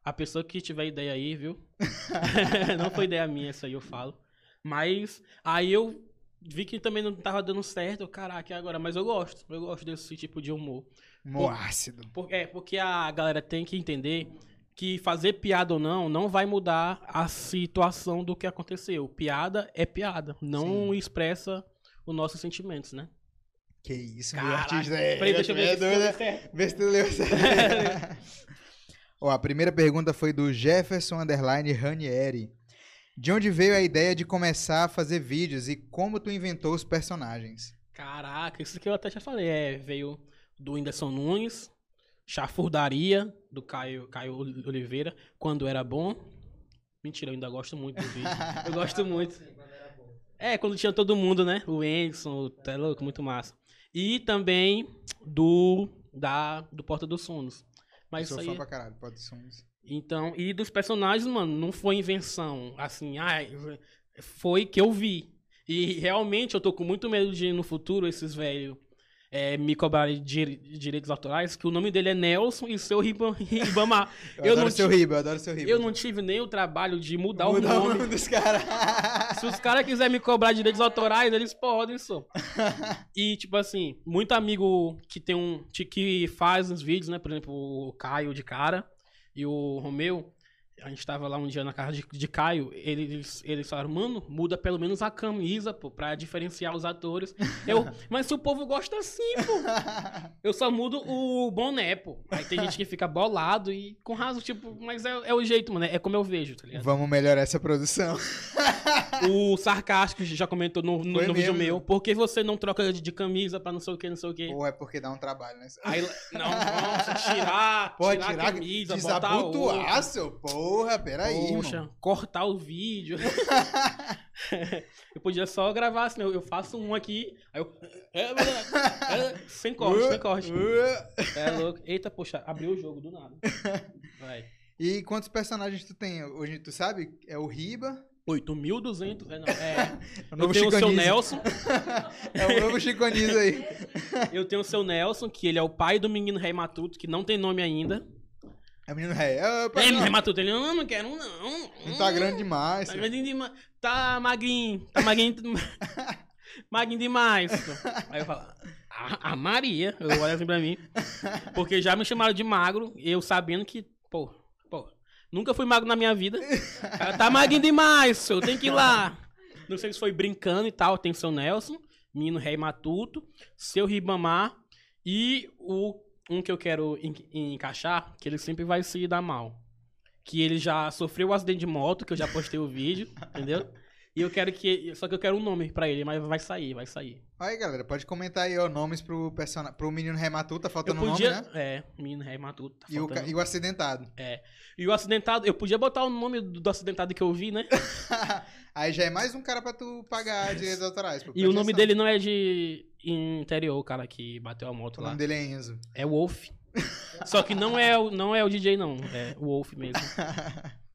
A pessoa que tiver ideia aí, viu? não foi ideia minha, essa aí eu falo. Mas aí eu vi que também não tava dando certo. Caraca, agora? Mas eu gosto. Eu gosto desse tipo de humor. Humor ácido. Por- é, porque a galera tem que entender que fazer piada ou não, não vai mudar a situação do que aconteceu. Piada é piada. Não expressa os nossos sentimentos, né? Que isso, meu Caraca. artista. É, Peraí, deixa eu ver é se eu li né? se tu leu certo. Ó, a primeira pergunta foi do Jefferson Underline Ranieri. De onde veio a ideia de começar a fazer vídeos e como tu inventou os personagens? Caraca, isso que eu até já falei. É, veio do Whindersson Nunes, Chafurdaria, do Caio, Caio Oliveira, quando era bom. Mentira, eu ainda gosto muito do vídeo. Eu gosto muito. É, quando tinha todo mundo, né? O Whindersson, tá louco, muito massa. E também do da do Porta dos Sonos. Mas Sou isso fã aí. pra caralho, pode sons. Então, e dos personagens, mano, não foi invenção. Assim, ai, foi que eu vi. E realmente eu tô com muito medo de no futuro esses velhos é, me cobrarem dire- direitos autorais, que o nome dele é Nelson e seu Riba- Ribamar. Eu, Eu adoro não seu riba, eu adoro seu riba. Eu não tive nem o trabalho de mudar, Mudar o nome. dos caras. Se os caras quiserem me cobrar direitos autorais, eles podem, só. E, tipo assim, muito amigo que tem um. que faz uns vídeos, né? Por exemplo, o Caio de cara e o Romeu. A gente tava lá um dia na casa de, de Caio, eles, eles falaram, mano, muda pelo menos a camisa, pô, pra diferenciar os atores. Eu, mas se o povo gosta assim, pô, eu só mudo o boné, pô. Aí tem gente que fica bolado e com razão, tipo, mas é, é o jeito, mano, é como eu vejo, tá ligado? Vamos melhorar essa produção. O Sarcástico já comentou no, no, no vídeo meu. Por que você não troca de, de camisa pra não sei o que, não sei o que? Ou é porque dá um trabalho, né? Aí, não, nossa, tirar, Pode tirar, tirar, a camisa, botar outra. seu porra, peraí, Poxa, cortar o vídeo. eu podia só gravar assim, eu, eu faço um aqui, aí eu... é, é, é, sem corte, sem corte. É louco. Eita, poxa, abriu o jogo do nada. Vai. E quantos personagens tu tem hoje? Tu sabe? É o Riba, 8.200, é, não, é, eu tenho o seu Chico Anísio. Nelson, É o novo Chico Anísio aí. eu tenho o seu Nelson, que ele é o pai do menino Rei Matuto, que não tem nome ainda. É o menino ré. Opa, É, não, Matuto, ele, não, não quero não. não tá grande demais. Tá seu. grande demais. Tá magrinho, tá magrinho, magrinho demais. Aí eu falo, a, a Maria, eu olho assim pra mim, porque já me chamaram de magro, eu sabendo que, pô, pô, nunca fui magro na minha vida. Cara, tá magrinho demais, senhor, tem que ir lá. Não sei se foi brincando e tal, tem seu Nelson, menino Rei Matuto, seu Ribamar e o um que eu quero en- encaixar, que ele sempre vai se dar mal. Que ele já sofreu um acidente de moto, que eu já postei o vídeo, entendeu? E eu quero que. Só que eu quero um nome pra ele, mas vai sair, vai sair. Aí, galera, pode comentar aí, ó, nomes pro, persona... pro menino Rematu, tá Eu faltando podia. nome, né? É, menino Rei Matuto. Tá E o, ca- faltando. e o acidentado. É. E o acidentado, eu podia botar o nome do, do acidentado que eu vi, né? aí já é mais um cara pra tu pagar direitos autorais. E o nome atenção. dele não é de interior, o cara que bateu a moto O lá. nome dele é Enzo. É o Wolf. Só que não é, o- não é o DJ, não. É o Wolf mesmo.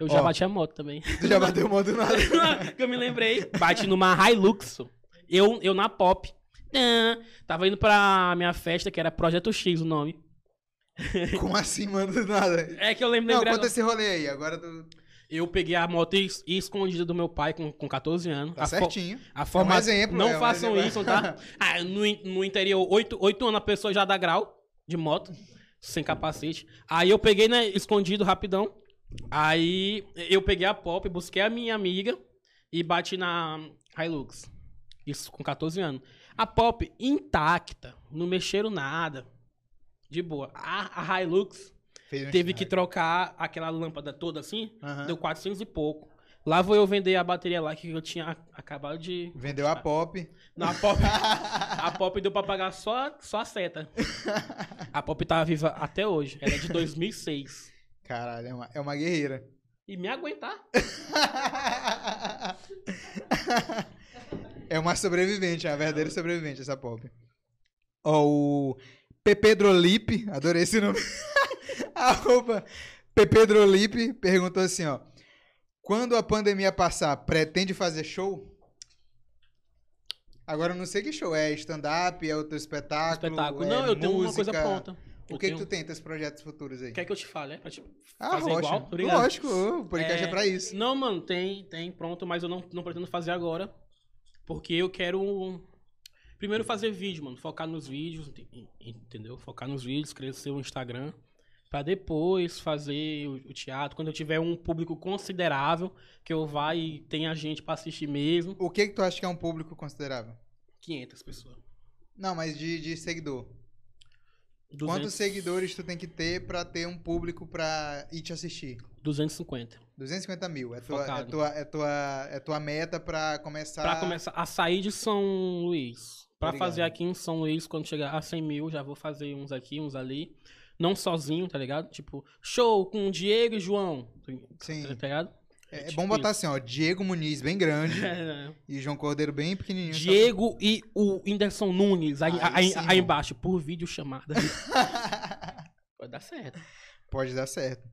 Eu já Ó. bati a moto também. Tu já bateu o modo nada. que eu me lembrei. Bate numa Hilux. Eu, eu na pop. Tã. Tava indo pra minha festa, que era Projeto X o nome. Como assim, mano? Do nada. É que eu lembro Não, conta agora. esse rolê aí. Agora tu... Eu peguei a moto es- escondida do meu pai com, com 14 anos. tá a fo- certinho. A forma... É um exemplo, Não é um façam exemplo. isso, tá? Ah, no, in- no interior, 8, oito anos a pessoa já dá grau de moto, sem capacete. Aí eu peguei, né, escondido, rapidão. Aí eu peguei a pop, busquei a minha amiga e bati na Hilux. Isso com 14 anos. A pop intacta, não mexeram nada. De boa. A, a Hilux Fez teve que trocar aquela lâmpada toda assim, Aham. deu 400 e pouco. Lá vou eu vender a bateria lá que eu tinha acabado de Vendeu a pop. não, a pop, a pop deu pra pagar só, só a seta. A pop tá viva até hoje. Ela é de 2006. Caralho, é uma, é uma guerreira. E me aguentar. é uma sobrevivente, é uma verdadeira sobrevivente essa pop. Ó, o Pepedrolip, adorei esse nome. Arroba Pepedrolip perguntou assim, ó. Quando a pandemia passar, pretende fazer show? Agora eu não sei que show, é stand-up, é outro espetáculo, Espetáculo. é Não, eu tenho uma música. coisa pronta. O que, que tenho- tu tem, teus projetos futuros aí? Quer que eu te fale? É pra te Ah, fazer rocha. igual? Obrigado. Lógico, o podcast é, É, pra isso. Não, mano, tem, tem pronto, mas eu não, não pretendo fazer agora. Porque eu quero. Primeiro fazer vídeo, mano. Focar nos vídeos, ent- entendeu? Focar nos vídeos, crescer o Instagram. Pra depois fazer o, o teatro. Quando eu tiver um público considerável, que eu vá e tenha gente pra assistir mesmo. O que que tu acha que é um público considerável? 500 pessoas. Não, mas de, de seguidor. 200, Quantos seguidores tu tem que ter pra ter um público pra ir te assistir? 250. 250 mil. É tua, é tua, é tua, é tua meta pra começar. Pra começar a sair de São Luís. Pra Obrigado. fazer aqui em São Luís, quando chegar a 100 mil, já vou fazer uns aqui, uns ali. Não sozinho, tá ligado? Tipo, show com Diego e João. Sim. Tá ligado? É, é tipo bom botar assim, ó. Diego Muniz bem grande e João Cordeiro bem pequenininho. Diego e o Whindersson Nunes, aí, Aí aí, aí embaixo, por vídeo chamada. Pode dar certo. Pode dar certo.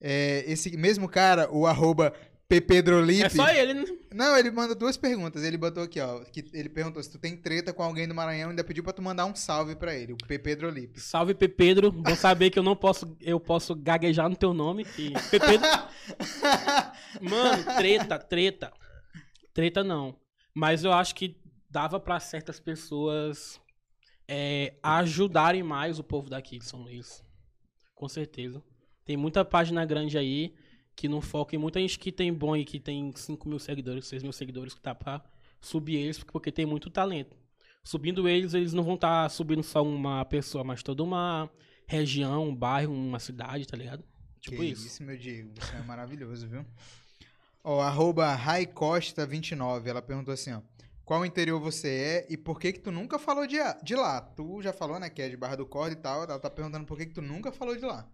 É, esse mesmo cara, o arroba Pepedrolipe. É só ele, né? Não, ele mandou duas perguntas. Ele botou aqui, ó. Que ele perguntou se tu tem treta com alguém do Maranhão e ainda pediu pra tu mandar um salve pra ele, o Pepedrolipe. Salve, Pepedro. Bom saber que eu não posso, eu posso gaguejar no teu nome. E Pepedro. Mano, treta, treta. Treta não. Mas eu acho que dava pra certas pessoas é, ajudarem mais o povo daqui de São Luís. Com certeza. Tem muita página grande aí que não foca em muita gente que tem bom e que tem 5 mil seguidores, 6 mil seguidores, que tá pra subir eles, porque tem muito talento. Subindo eles, eles não vão estar subindo só uma pessoa, mas toda uma região, um bairro, uma cidade, tá ligado? Tipo que isso. isso, meu Diego. Isso é maravilhoso, viu? Ó, arroba Raicosta29, ela perguntou assim, ó. Qual interior você é e por que que tu nunca falou de, de lá? Tu já falou, né, que é de Barra do Corda e tal. Ela tá perguntando por que que tu nunca falou de lá.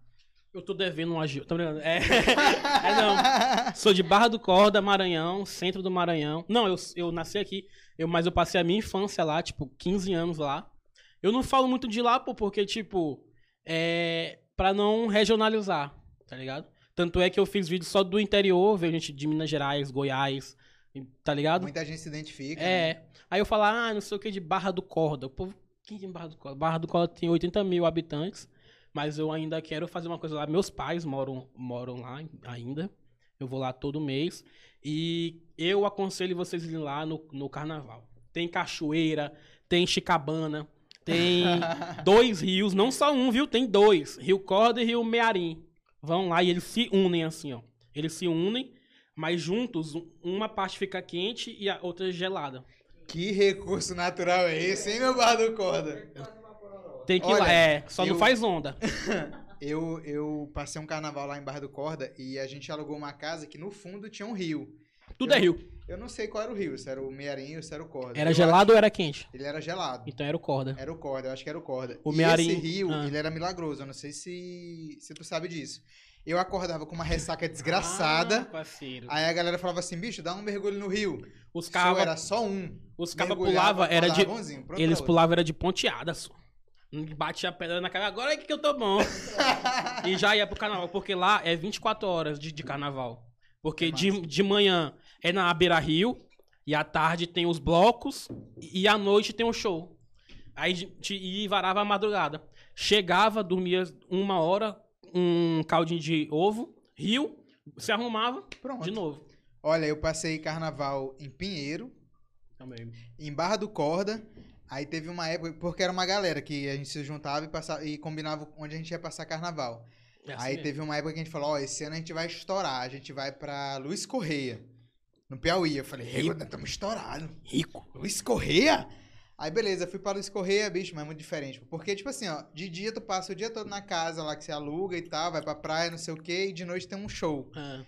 Eu tô devendo um agio. Tô brincando. É, é não. Sou de Barra do Corda, Maranhão, centro do Maranhão. Não, eu, eu nasci aqui, eu, mas eu passei a minha infância lá, tipo, 15 anos lá. Eu não falo muito de lá, pô, porque, tipo, é. pra não regionalizar, tá ligado? Tanto é que eu fiz vídeo só do interior, veio gente de Minas Gerais, Goiás, tá ligado? Muita gente se identifica. né? É. Aí eu falo, ah, não sei o que de Barra do Corda. O povo, quem é de Barra do Corda? Barra do Corda tem 80 mil habitantes, mas eu ainda quero fazer uma coisa lá. Meus pais moram, moram lá ainda. Eu vou lá todo mês. E eu aconselho vocês irem lá no, no carnaval. Tem cachoeira, tem chicabana, tem dois rios, não só um, viu? Tem dois. Rio Corda e Rio Mearim. Vão lá e eles se unem assim, ó. Eles se unem, mas juntos, um- uma parte fica quente e a outra gelada. Que recurso natural é esse, hein, meu Barra do Corda? Tem que ir Olha, lá, é, só eu- não faz onda. Eu, eu passei um carnaval lá em Barra do Corda e a gente alugou uma casa que no fundo tinha um rio. Tudo Eu- é rio. Eu não sei qual era o rio, se era o Mearim ou se era o Corda. Era Eu gelado ou era quente? acho- Ele era gelado. Então era o corda. Era o Corda, eu acho que era o Corda. O e Mearim- esse rio, ah. ele era milagroso, eu não sei se, se tu sabe disso. Eu acordava com uma ressaca desgraçada, Ah, parceiro. aí a galera falava assim, bicho, dá um mergulho no rio. Os cabas era só um. os caba Mergulhava, pulavam, era de. Eles pulavam, era de ponteada, só. Batia a pedra na cara, agora é que eu tô bom. e já ia pro carnaval, porque lá é 24 horas de, de carnaval. Porque Que de, de manhã é na Beira Rio, e à tarde tem os blocos, e à noite tem o show. Aí de- e varava a madrugada. Chegava, dormia uma hora, um caldinho de ovo, rio, se arrumava Pronto. de novo. Olha, eu passei carnaval em Pinheiro, Também. em Barra do Corda. Aí teve uma época, porque era uma galera que a gente se juntava e, passava, e combinava onde a gente ia passar carnaval. É assim Aí mesmo. teve uma época que a gente falou, ó, esse ano a gente vai estourar, a gente vai pra Luiz Correia, no Piauí. Eu falei, ei, nós estamos estourados. Rico. Luiz Correia? Aí beleza, fui pra Luiz Correia, bicho, mas é muito diferente. Porque, tipo assim, ó, de dia tu passa o dia todo na casa lá que você aluga e tal, vai pra praia, não sei o quê, e de noite tem um show. Ah.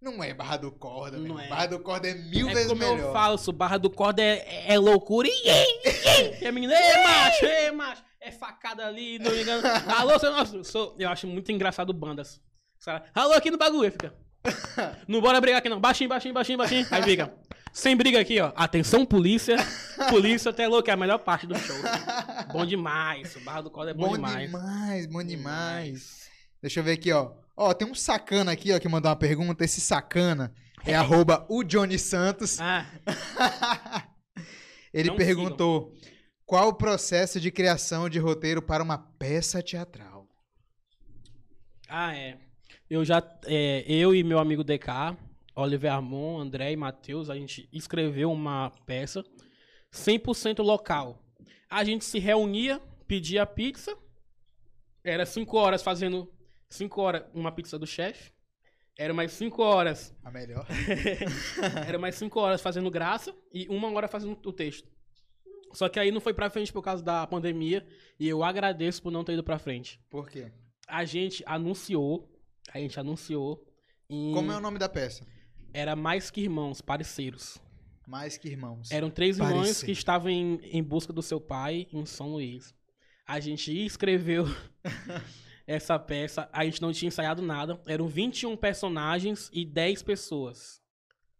Não é Barra do Corda, Não é. Barra do Corda é mil é vezes como melhor. eu falo, se o barra do corda é, é loucura. E, a menina, é macho, é macho. É facada ali, não me engano. Alô, seu nosso. Sou, eu acho muito engraçado bandas. Alô, aqui no bagulho, fica. Não bora brigar aqui não. Baixinho, baixinho, baixinho, baixinho. Aí fica. Sem briga aqui, ó. Atenção, polícia. Polícia até louco, é a melhor parte do show. Bom demais. O barra do corda é bom, Bom demais. demais, bom demais. Deixa eu ver aqui, ó. Ó, tem um sacana aqui, ó, que mandou uma pergunta. Esse sacana é arroba o Johnny Santos. Ah, Ele Não perguntou qual o processo de criação de roteiro para uma peça teatral. Ah, é. Eu já. é, eu e meu amigo DK, Oliver Armon, André e Matheus, a gente escreveu uma peça 100% local. A gente se reunia, pedia pizza. Era cinco horas fazendo. Cinco horas uma pizza do chefe. Era mais cinco horas. A melhor. Era mais cinco horas fazendo graça e uma hora fazendo o texto. Só que aí não foi pra frente por causa da pandemia. E eu agradeço por não ter ido pra frente Por quê? a gente anunciou, a gente anunciou em Como é o nome da peça? era mais que irmãos, parceiros. Mais que irmãos. Eram três irmãos Parecer. que estavam em, em busca do seu pai em São Luís. A gente escreveu essa peça, a gente não tinha ensaiado nada. Eram 21 personagens e 10 pessoas.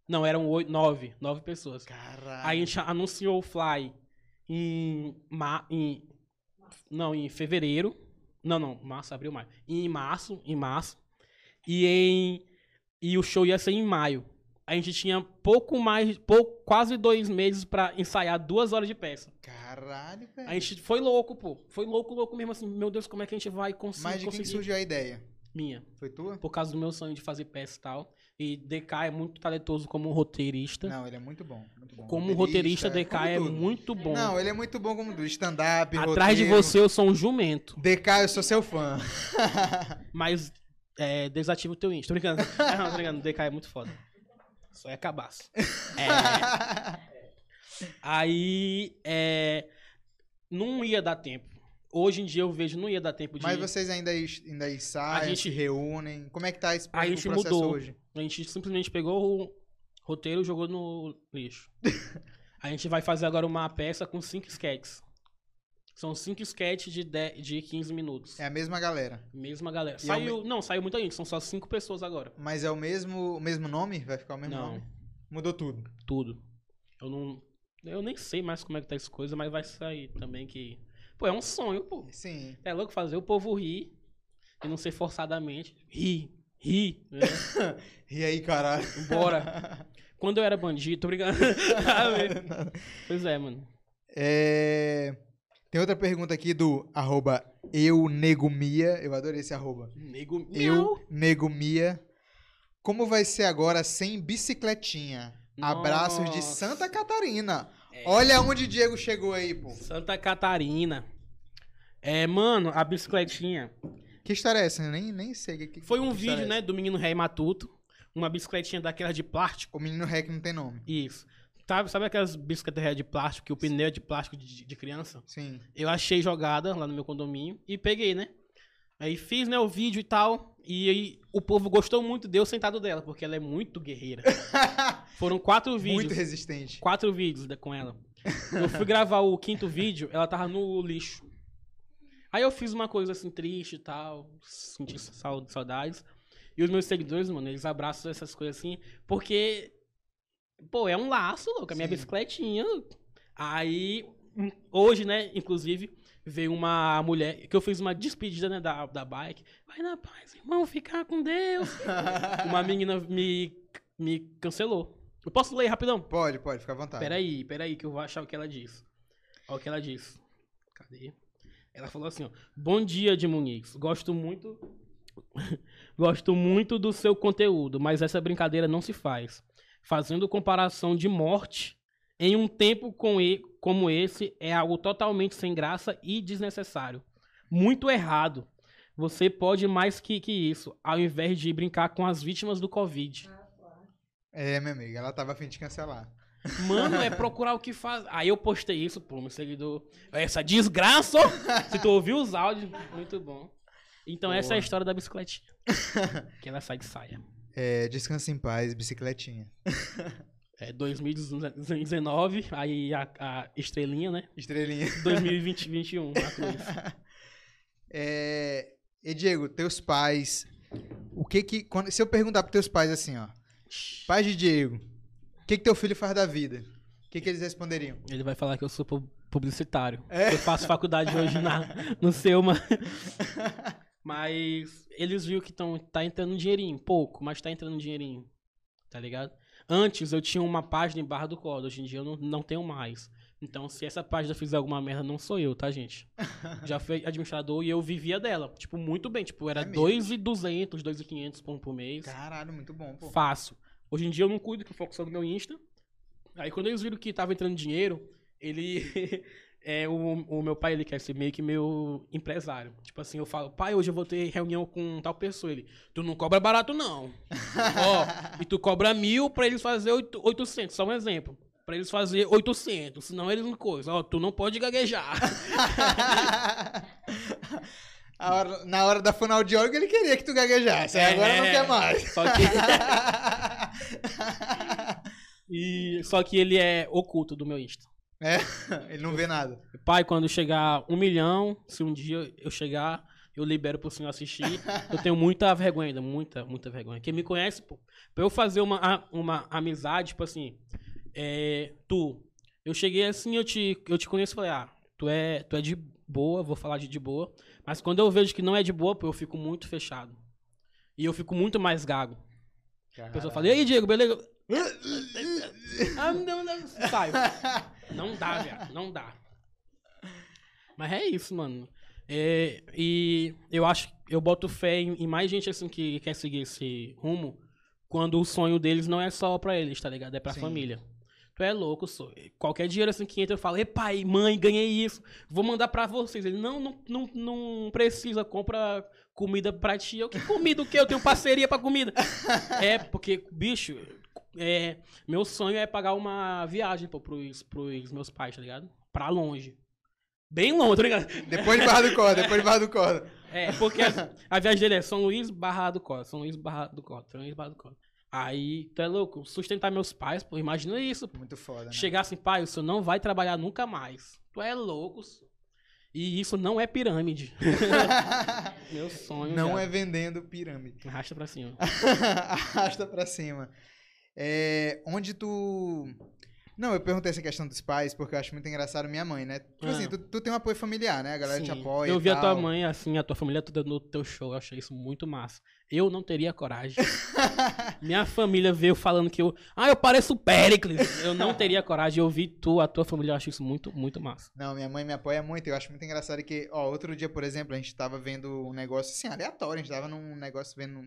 Não, eram oito, nove, nove pessoas. Caralho. Aí a gente anunciou o Fly em, ma em não, em fevereiro. Não, não, março, abril, maio. Em março, em março. E em e o show ia ser em maio. A gente tinha pouco mais, pouco, quase dois meses pra ensaiar duas horas de peça. Caralho, velho. A gente foi louco, pô. Foi louco, louco mesmo assim. Meu Deus, como é que a gente vai conseguir? Mas de quem que conseguir? surgiu a ideia? Minha. Foi tua? Por causa do meu sonho de fazer peça e tal. E DK é muito talentoso como roteirista. Não, ele é muito bom. Muito bom. como roteirista, DK como é tudo. muito bom. Não, ele é muito bom como do stand-up, Atrás de roteiro. você eu sou um jumento. DK, eu sou seu fã. Mas é, desativa o teu Insta. Tô brincando. Não, tô brincando. DK é muito foda. Só é cabaço. É, aí, é, não ia dar tempo. Hoje em dia eu vejo não ia dar tempo de... Mas vocês ainda, ainda ensaiam, A gente- se reúnem. Como é que tá esse A gente processo mudou. hoje? A gente simplesmente pegou o roteiro e jogou no lixo. a gente vai fazer agora uma peça com cinco sketches. São cinco sketches de, 10, de 15 minutos. É a mesma galera. Mesma galera. E é Saiu, Não, saiu muita gente. São só cinco pessoas agora. Mas é o mesmo, o mesmo nome? Vai ficar o mesmo Não. nome? Mudou tudo. Tudo. Eu não. Eu nem sei mais como é que tá essa coisa, mas vai sair também que. Pô, é um sonho, pô. Sim. É louco fazer o povo rir e não ser forçadamente. Rir, rir. Né? E aí, caralho? Bora. Quando eu era bandido, tô brincando. pois é, mano. É, Tem outra pergunta aqui do arroba eunegumia. Eu adorei esse arroba. Nego. Eu Miau. negumia. Como vai ser agora sem bicicletinha? Abraços de Nossa. Santa Catarina. É. Olha onde o Diego chegou aí, pô. Santa Catarina. É, mano, a bicicletinha. Que história é essa? Eu nem, nem sei. Que, que- Foi um que vídeo, é né, do menino Rei Matuto. Uma bicicletinha daquela de plástico. O menino rec não tem nome. Isso. Sabe, sabe aquelas bicicletas de plástico, que o pneu é de plástico de, de criança? Sim. Eu achei jogada lá no meu condomínio e peguei, né? Aí fiz, né, o vídeo e tal. E aí o povo gostou muito de eu sentado dela, porque ela é muito guerreira. Foram quatro vídeos. Muito resistente. Quatro vídeos da- com ela. Eu fui gravar o quinto vídeo, ela tava no lixo. Aí eu fiz uma coisa assim triste e tal, senti sau- saudades. E os meus seguidores, mano, eles abraçam essas coisas assim, porque, pô, é um laço, louco, a minha Sim. bicicletinha. Aí, hoje, né, inclusive, veio uma mulher, que eu fiz uma despedida, né, da, da bike. Vai na paz, irmão, ficar com Deus. uma menina me, me cancelou. Eu posso ler rapidão? Pode, pode, fica à vontade. Peraí, peraí, que eu vou achar o que ela disse. Olha o que ela disse. Cadê? Ela falou assim, ó. Bom dia, de Muniz. Gosto muito. Gosto muito do seu conteúdo, mas essa brincadeira não se faz. Fazendo comparação de morte em um tempo com e- como esse é algo totalmente sem graça e desnecessário. Muito errado. Você pode mais que, que isso, ao invés de brincar com as vítimas do Covid. É, minha amiga, ela tava a fim de cancelar. Mano, é procurar o que faz. Aí eu postei isso pro meu seguidor. Essa desgraça! Se tu ouviu os áudios, muito bom. Então essa é a Boa. história da bicicletinha. que ela sai de saia. É, descansa em paz, bicicletinha. É 2019, aí a, a estrelinha, né? Estrelinha. 2020, 2021, a cruz. É, e Diego, teus pais, o que que quando, se eu perguntar pros teus pais assim, ó, pais de Diego, o que que teu filho faz da vida? O que que eles responderiam? Ele vai falar que eu sou pu- publicitário. É? Eu faço faculdade hoje na, no Selma. Mas eles viram que tão, tá entrando um dinheirinho, pouco, mas tá entrando um dinheirinho. Tá ligado? Antes eu tinha uma página em Barra do Corda, hoje em dia eu não, não tenho mais. Então, se essa página fizer alguma merda, não sou eu, tá, gente? Já fui administrador e eu vivia dela. Tipo, muito bem. Tipo, era É mesmo? 2,200, 2,500 por, por mês. Caralho, muito bom, pô. Fácil. Hoje em dia eu não cuido, que eu foco só no meu Insta. Aí quando eles viram que tava entrando dinheiro, ele. é, o, o meu pai, ele quer ser meio que meu empresário. Tipo assim, eu falo, pai, hoje eu vou ter reunião com tal pessoa. Ele, tu não cobra barato, não. Ó, e tu cobra mil pra eles fazer oito- 800, só um exemplo. Pra eles fazer 800, senão eles não coisa. Ó, tu não pode gaguejar. Hora- na hora da fonoaudióloga ele queria que tu gaguejasse, É, agora não é. quer mais. Só que, e, só que ele é oculto do meu Insta. É, ele não vê nada. Pai, quando chegar um milhão, se um dia eu chegar, eu libero pro senhor assistir. Eu tenho muita vergonha ainda, muita, muita vergonha. Quem me conhece, pô, pra eu fazer uma, uma amizade, tipo assim, é, tu, eu cheguei assim, eu te, eu te conheço e falei, ah, tu é, tu é de boa, vou falar de de boa. Mas quando eu vejo que não é de boa, pô, eu fico muito fechado. E eu fico muito mais gago. A pessoa fala, e aí, Diego, beleza? ah, não, não, sai. Não dá, velho, não dá. Mas é isso, mano. É, e eu acho, eu boto fé em, em, mais gente assim que quer seguir esse rumo, quando o sonho deles não é só pra eles, tá ligado? É pra Sim. família. Tu é louco, sou. Qualquer dinheiro assim que entra, eu falo, e pai, mãe, ganhei isso, vou mandar pra vocês. Ele, não, não, não, não precisa, compra comida pra ti. Eu, que comida o quê? Eu tenho parceria pra comida. é, porque, bicho, é, meu sonho é pagar uma viagem pô, pros, pros meus pais, tá ligado? Pra longe. Bem longe, tá ligado? Depois de Barra do Corda, depois de Barra do Corda. É, porque a, a, viagem dele é São Luís, Barra do Corda, São Luís, Barra do Corda, São Luís, Barra do Corda. Aí, tu é louco, sustentar meus pais, pô, imagina isso. Pô. Muito foda, né? Chegar assim, pai, o senhor não vai trabalhar nunca mais. Tu é louco, E isso não é pirâmide. Meu sonho. Não é vendendo pirâmide. Arrasta pra cima. Arrasta pra cima. É, onde tu não, eu perguntei essa questão dos pais porque eu acho muito engraçado minha mãe, né? Tipo assim, ah. assim, tu, tu, tem um apoio familiar, né? A galera Sim. te apoia. Eu vi a tua mãe, assim, a tua família toda no teu show. Eu achei isso muito massa. Eu não teria coragem. minha família veio falando que eu. Ah, eu pareço o Pericles. Eu não teria coragem. Eu vi tu, a tua família, eu acho isso muito, muito massa. Não, minha mãe me apoia muito. Eu acho muito engraçado que, ó, outro dia, por exemplo, a gente tava vendo um negócio assim, aleatório. A gente tava num negócio vendo.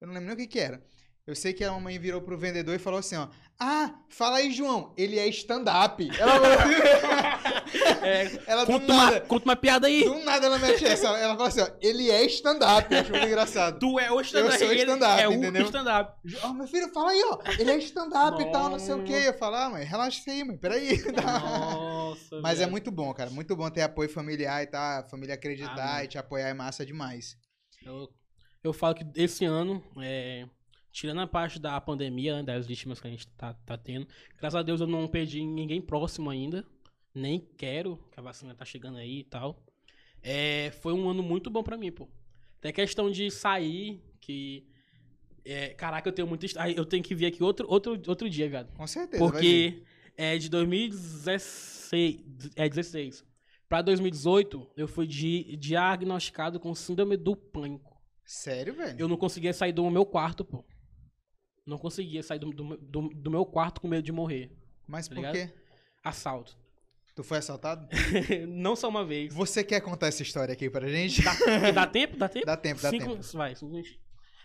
Eu não lembro nem o que que era. Eu sei que a mamãe virou pro vendedor e falou assim, ó. Ah, fala aí, João. Ele é stand-up. Ela falou assim. é, ela conta, nada, uma, conta uma piada aí. Do nada ela mexe essa. Ela falou assim, ó. Ele é stand-up. Eu acho muito engraçado. Tu é o stand-up. Eu sou stand-up, é entendeu? o stand-up. Oh, meu filho, fala aí, ó. Ele é stand-up e tal, não sei o quê. Eu falo, ah, mãe, relaxa aí, mãe. Peraí. Nossa, Mas é muito bom, cara. Muito bom ter apoio familiar e tá. A família acreditar ah, e te apoiar é massa demais. Eu, eu falo que esse ano... É tirando a parte da pandemia, né, das vítimas que a gente tá, tá tendo, graças a Deus eu não perdi ninguém próximo ainda. Nem quero, que a vacina tá chegando aí e tal. É, foi um ano muito bom para mim, pô. Tem questão de sair, que. É, caraca, eu tenho muito. Eu tenho que vir aqui outro, outro, outro dia, velho. Com certeza. Porque é de 2016. É 16. Pra 2018, eu fui de, diagnosticado com síndrome do pânico. Sério, velho? Eu não conseguia sair do meu quarto, pô. Não conseguia sair do, do, do, do meu quarto com medo de morrer. Mas tá por ligado? quê? Assalto. Tu foi assaltado? não só uma vez. Você quer contar essa história aqui pra gente? Dá, dá tempo? Dá tempo? Dá tempo, dá cinco, tempo. Vai, cinco minutos.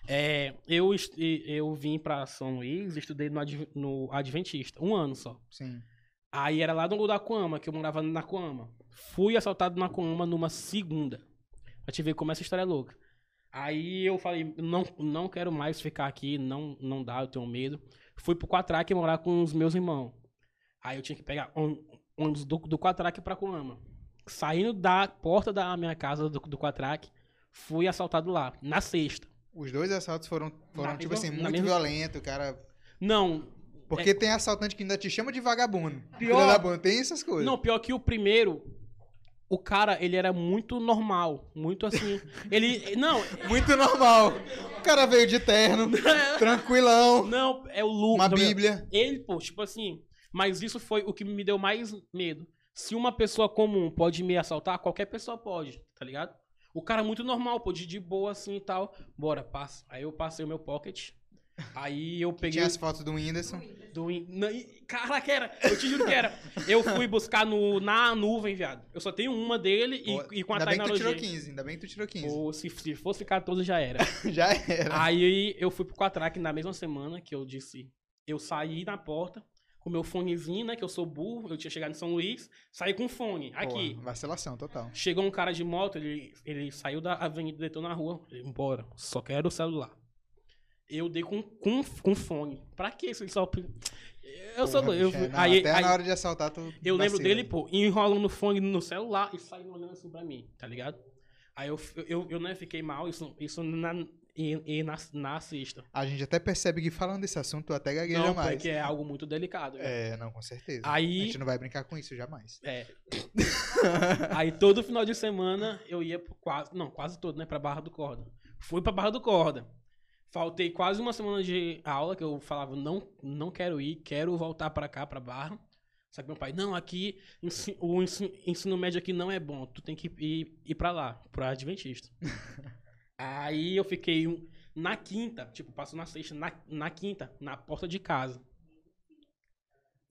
É, eu, eu vim pra São Luís, estudei no, no Adventista, um ano só. Sim. Aí era lá no Coama, que eu morava na Coama. Fui assaltado na Coama numa segunda. Pra te ver como essa história é louca. Aí eu falei, não, não quero mais ficar aqui, não, não dá, eu tenho medo. Fui pro Quatraque morar com os meus irmãos. Aí eu tinha que pegar ônibus do, do Quatraque pra Coama. Saindo da porta da minha casa do, do Quatraque, fui assaltado lá, na sexta. Os dois assaltos foram, foram tipo assim, muito mesma... violento, cara. Não. Porque é... tem assaltante que ainda te chama de vagabundo. Pior. Tem essas coisas. Não, pior que o primeiro, o cara, ele era muito normal, muito assim. Ele. Não. Muito normal. O cara veio de terno, tranquilão. Não, é o Lu. Uma Bíblia. Ele, pô, tipo assim. Mas isso foi o que me deu mais medo. Se uma pessoa comum pode me assaltar, qualquer pessoa pode, tá ligado? O cara muito normal, pô, de, de boa assim e tal. Bora, passa. Aí eu passei o meu pocket. Aí eu peguei. Tinha as fotos do Whindersson. Do Whindersson. Caraca, era. Eu te juro que era. Eu fui buscar no, na nuvem, viado. Eu só tenho uma dele e, e com a ainda tecnologia. Ainda bem que tu tirou 15, ainda bem que tu tirou 15. Ou se, se fosse 14 já era. já era. Aí eu fui pro Quatrack na mesma semana que eu disse. Eu saí na porta com meu fonezinho, né? Que eu sou burro. Eu tinha chegado em São Luís. Saí com fone. Aqui. vacilação total. Chegou um cara de moto, ele, ele saiu da avenida, deitou na rua. Ele, embora. Só quero o celular eu dei com, com, com fone. Pra que isso? Só... Eu sou eu, não, aí, Até aí, na hora de assaltar, tu. Eu lembro dele, pô, enrolando o fone no celular e saindo olhando assim pra mim, tá ligado? Aí eu, eu, eu né, fiquei mal, isso, isso na, e, e na, na assista. A gente até percebe que falando desse assunto, tu até gagueja não, mais. porque é algo muito delicado. Né? É, não, com certeza. Aí, a gente não vai brincar com isso jamais. É. aí todo final de semana eu ia quase, não, quase todo, né, pra Barra do Corda. Fui pra Barra do Corda. Faltei quase uma semana de aula que eu falava, não, não quero ir, quero voltar para cá, para Barra. Só que meu pai, não, aqui o ensino, ensino, médio aqui não é bom, tu tem que ir, ir para lá, para Adventista. Aí eu fiquei um, Na quinta, tipo, passou na sexta, na, na quinta, na porta de casa.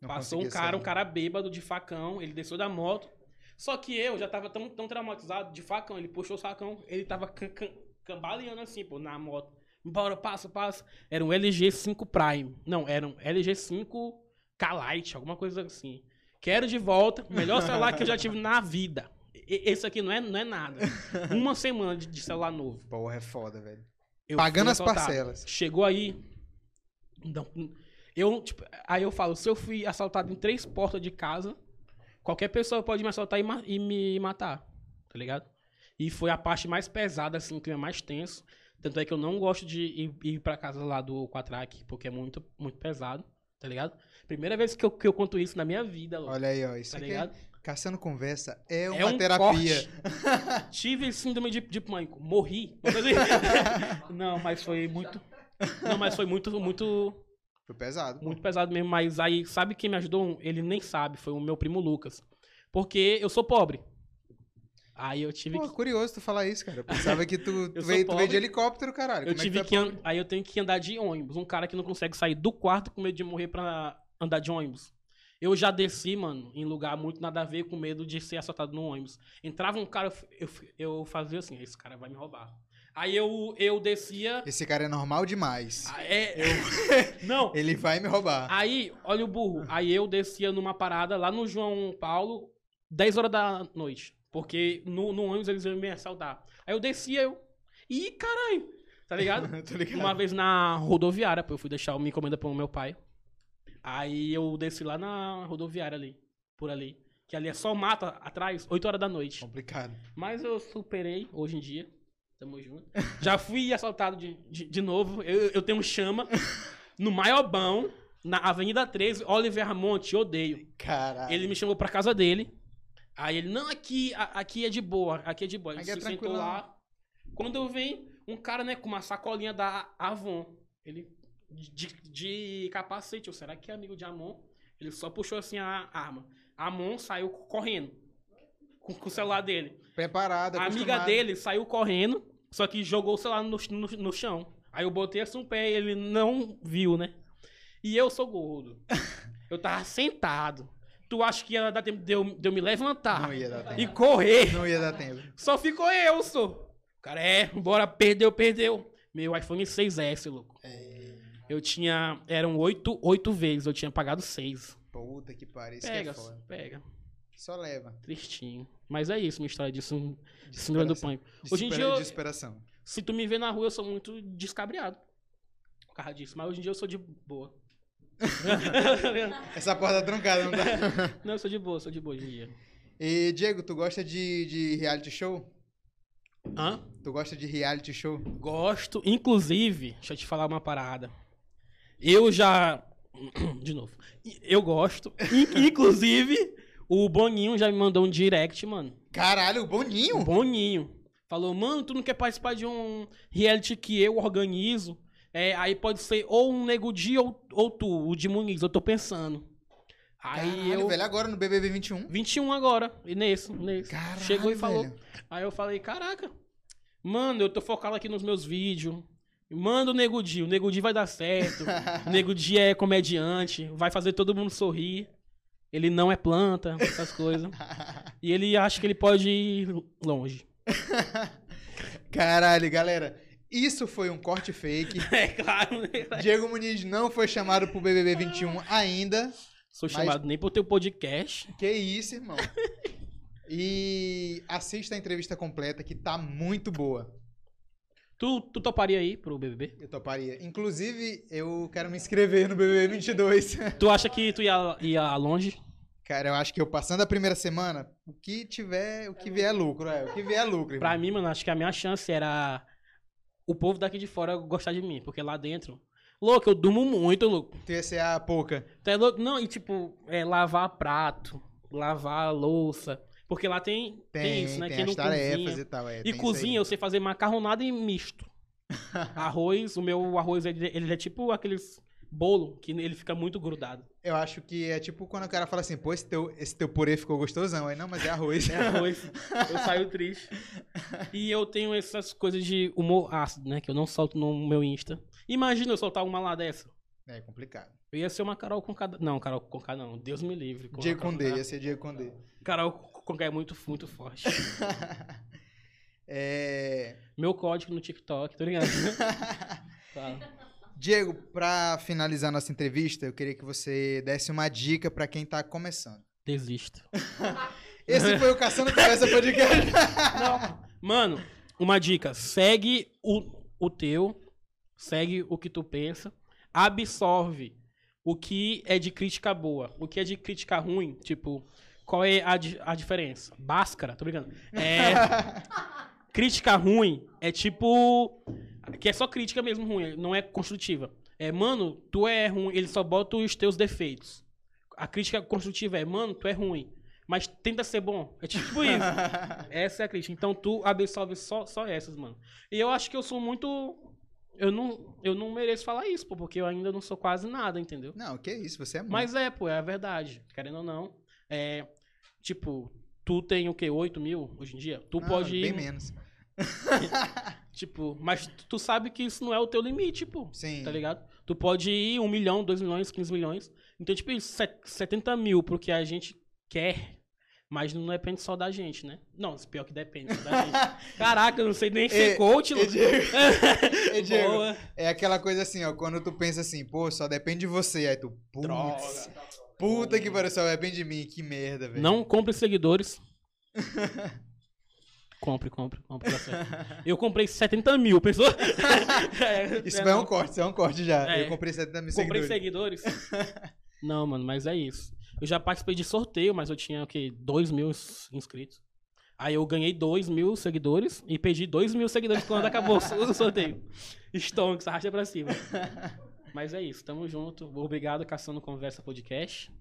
Não Passou um cara, um sair. cara bêbado de facão, ele desceu da moto. Só que eu já tava tão, tão traumatizado de facão, ele puxou o facão, ele tava cam- cam- cambaleando assim, pô, na moto. Bora, passa, passa. Era um LG 5 Prime. Não, era um LG 5 K-Lite, alguma coisa assim. Quero de volta, melhor celular que eu já tive na vida. E- Esse aqui não é, não é nada. Uma semana de, de celular novo. Porra, é foda, velho. Eu Pagando fui as assaltado. parcelas. Chegou aí. Não, eu, tipo, aí eu falo, se eu fui assaltado em três portas de casa, qualquer pessoa pode me assaltar e, ma- e me matar, tá ligado? E foi a parte mais pesada, assim, o clima mais tenso. Tanto é que eu não gosto de ir, ir pra casa lá do Quatrack, porque é muito, muito pesado, tá ligado? Primeira vez que eu, que eu conto isso na minha vida, louco, Olha aí, ó. Isso tá aqui, ligado? Caçando Conversa é uma É um terapia. Tive síndrome de, de pânico. Morri. Não, mas foi muito. Não, mas foi muito, muito, Foi pesado. muito pesado mesmo. Mas aí, sabe quem me ajudou? Ele nem sabe, foi o meu primo Lucas. Porque eu sou pobre. Aí eu tive Pô, que. curioso tu falar isso, cara. Eu pensava que tu, tu Eu veio, tu veio de helicóptero, caralho. Eu Como tive é que, que. é an- pobre? Aí eu tenho que andar de ônibus. Um cara que não consegue sair do quarto com medo de morrer pra andar de ônibus. Eu já desci, mano, em lugar muito nada a ver, com medo de ser assaltado no ônibus. Entrava um cara, eu, eu, eu fazia assim, esse cara vai me roubar. Aí eu, eu descia. Esse cara é normal demais. Ah, É, não, Ele vai me roubar. aí, olha o burro. Aí eu descia numa parada lá no João Paulo, 10 horas da noite. Porque no, no ônibus eles iam me assaltar. Aí eu descia, eu. Ih, caralho! Tá ligado? Ligado. Uma vez na rodoviária, pô, eu fui deixar uma encomenda pro meu pai. Aí eu desci lá na rodoviária ali, por ali. Que ali é só mata atrás, 8 horas da noite. Complicado. Mas eu superei hoje em dia. Tamo junto. Já fui assaltado de, de, de novo. Eu, eu tenho chama no Maiobão, na Avenida 13, Oliver Ramon, te odeio. Caralho. Ele me chamou pra casa dele. Aí ele, não, aqui, a- aqui é de boa, aqui é de boa. Ele é se sentou tranquilão. lá. Quando eu venho, um cara, né, com uma sacolinha da Avon. Ele, de, de capacete, ou será que é amigo de Amon? Ele só puxou assim a arma. Amon saiu correndo. Com, com o celular dele. A amiga dele saiu correndo, só que jogou o celular no, no, no chão. Aí eu botei assim um pé e ele não viu, né? E eu sou gordo. Eu tava sentado. Tu acha que ia dar tempo de eu, de eu me levantar Não ia dar tempo. e correr? Não ia dar tempo. Só ficou eu, sou. Cara, é, bora, perdeu, perdeu. Meu iPhone 6S, louco. Eu tinha. Eram oito, oito vezes, eu tinha pagado seis. Puta que pariu. Isso Pega, que é foda. pega. Só leva. Tristinho. Mas é isso, minha história de, síndrome- de síndrome do pânico. Hoje em dia eu- Desesperação. Se tu me vê na rua, eu sou muito descabriado. Por causa disso. Mas hoje em dia eu sou de boa. Essa porta tá trancada, não tá? não, eu sou de boa, sou de boa hoje em dia. E, Diego, tu gosta de, de reality show? Hã? Tu gosta de reality show? Gosto, inclusive, deixa eu te falar uma parada. Eu já. De novo. Eu gosto. In- Inclusive, o Boninho já me mandou um direct, mano. Caralho, o O Boninho? Boninho. Falou, mano, tu não quer participar de um reality que eu organizo? É, aí pode ser ou um Nego Di ou, ou tu, o de Muniz, eu tô pensando. Aí Caralho, eu. velho, agora no BBB 21. 21 agora, e nesse, nesse. Caralho, Chegou e falou. velho. Aí eu falei, caraca, mano, eu tô focado aqui nos meus vídeos. Manda o Nego Di, o Nego Di vai dar certo. o Nego Di é comediante, vai fazer todo mundo sorrir. Ele não é planta, essas coisas. E ele acha que ele pode ir longe. Caralho, galera. Isso foi um corte fake. É claro, né? Diego Muniz não foi chamado pro BBB 21 ainda. Sou chamado nem pro teu podcast. Que isso, irmão. E assista a entrevista completa que tá muito boa. Tu, tu toparia aí pro BBB? Eu toparia. Inclusive, eu quero me inscrever no BBB 22. Tu acha que tu ia, ia longe? Cara, eu acho que eu passando a primeira semana, o que tiver, o que vier é lucro, é. O que vier é lucro, irmão. Pra mim, mano, acho que a minha chance era o povo daqui de fora gostar de mim. Porque lá dentro. Louco, eu durmo muito, louco. Tu ia ser a pouca. É louco? Não, e tipo, é, lavar prato, lavar louça. Porque lá tem, tem, Tem, isso, né? tem Quem as não tarefas cozinha. e tal. É, E cozinha, eu sei fazer macarronada e misto. arroz, o meu arroz, ele, ele é tipo aqueles bolo que ele fica muito grudado. Eu acho que é tipo quando o cara fala assim, pô, esse teu, esse teu purê ficou gostosão. Aí, não, mas é arroz. É arroz. eu saio triste. E eu tenho essas coisas de humor ácido, né? Que eu não solto no meu Insta. Imagina eu soltar uma lá dessa. É complicado. Eu ia ser uma Carol com cada. Não, Carol com cada não. Deus me livre. Diego Condé, ia ser Diego Condé. Carol com é muito, muito forte. É... Meu código no TikTok, tá ligado? Fala. Diego, pra finalizar nossa entrevista, eu queria que você desse uma dica pra quem tá começando. Desisto. Esse foi o Caçando Conversa Podcast. Mano, uma dica. Segue o, o teu. Segue o que tu pensa. Absorve o que é de crítica boa. O que é de crítica ruim. Tipo, qual é a, a diferença? Báscara, tô brincando. É, crítica ruim é tipo. Que é só crítica mesmo ruim, não é construtiva. É, mano, tu é ruim, ele só bota os teus defeitos. A crítica construtiva é, mano, tu é ruim. Mas tenta ser bom. É tipo isso. Essa é a crítica. Então tu absorve só, só essas, mano. E eu acho que eu sou muito. Eu não, eu não mereço falar isso, pô, porque eu ainda não sou quase nada, entendeu? Não, que isso, você é muito. Mas é, pô, é a verdade. Querendo ou não. É. Tipo, tu tem o quê? 8 mil hoje em dia? Tu Não, pode ir. Bem menos. Tipo, mas tu sabe que isso não é o teu limite, pô. Sim. Tá ligado? Tu pode ir 1 milhão, 2 milhões, 15 milhões. Então, tipo, isso, set- 70 mil pro que a gente quer. Mas não depende só da gente, né? Não, pior que depende só da gente. Caraca, eu não sei nem ser coach, louco. Diego. Diego, Boa. É aquela coisa assim, ó, quando tu pensa assim, pô, só depende de você, aí tu, putz, Droga. puta que pariu, só depende de mim, que merda, velho. Não compre seguidores. compre, compre, compre. Eu comprei 70 mil, pensou? É, Isso é, não. um corte, isso é um corte já. É. Eu comprei 70 mil Comprei seguidores. seguidores? não, mano, mas é isso. Eu já participei de sorteio, mas eu tinha, o quê? 2 mil ins- inscritos. Aí eu ganhei 2 mil seguidores e perdi 2 mil seguidores quando acabou o sorteio. Stonks, arrasta pra cima. Mas é isso, tamo junto. Obrigado, Caçando Conversa Podcast.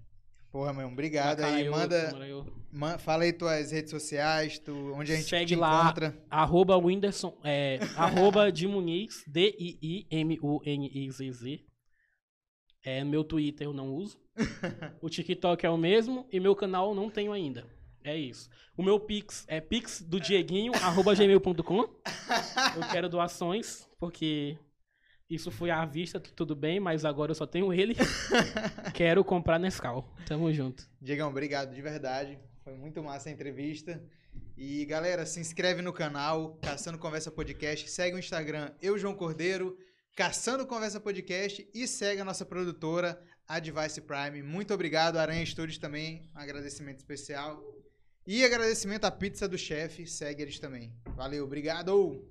Porra, meu, obrigado aí. Manda, man- fala aí tuas redes sociais, tu, onde a gente Segue lá. encontra. Arroba Whindersson, é, arroba de Muniz, D-I-I-M-U-N-I-Z-Z. É, meu Twitter eu não uso. O TikTok é o mesmo e meu canal eu não tenho ainda. É isso. O meu Pix é pix do Dieguinho, arroba gmail.com. Eu quero doações, porque isso foi à vista, tudo bem, mas agora eu só tenho ele. Quero comprar Nescau. Tamo junto. Diegão, obrigado de verdade. Foi muito massa a entrevista. E galera, se inscreve no canal Caçando Conversa Podcast, segue o Instagram Eu João Cordeiro, Caçando Conversa Podcast e segue a nossa produtora Advice Prime. Muito obrigado, Aranha Studios também, um agradecimento especial. E agradecimento à pizza do chefe, segue eles também. Valeu, obrigado.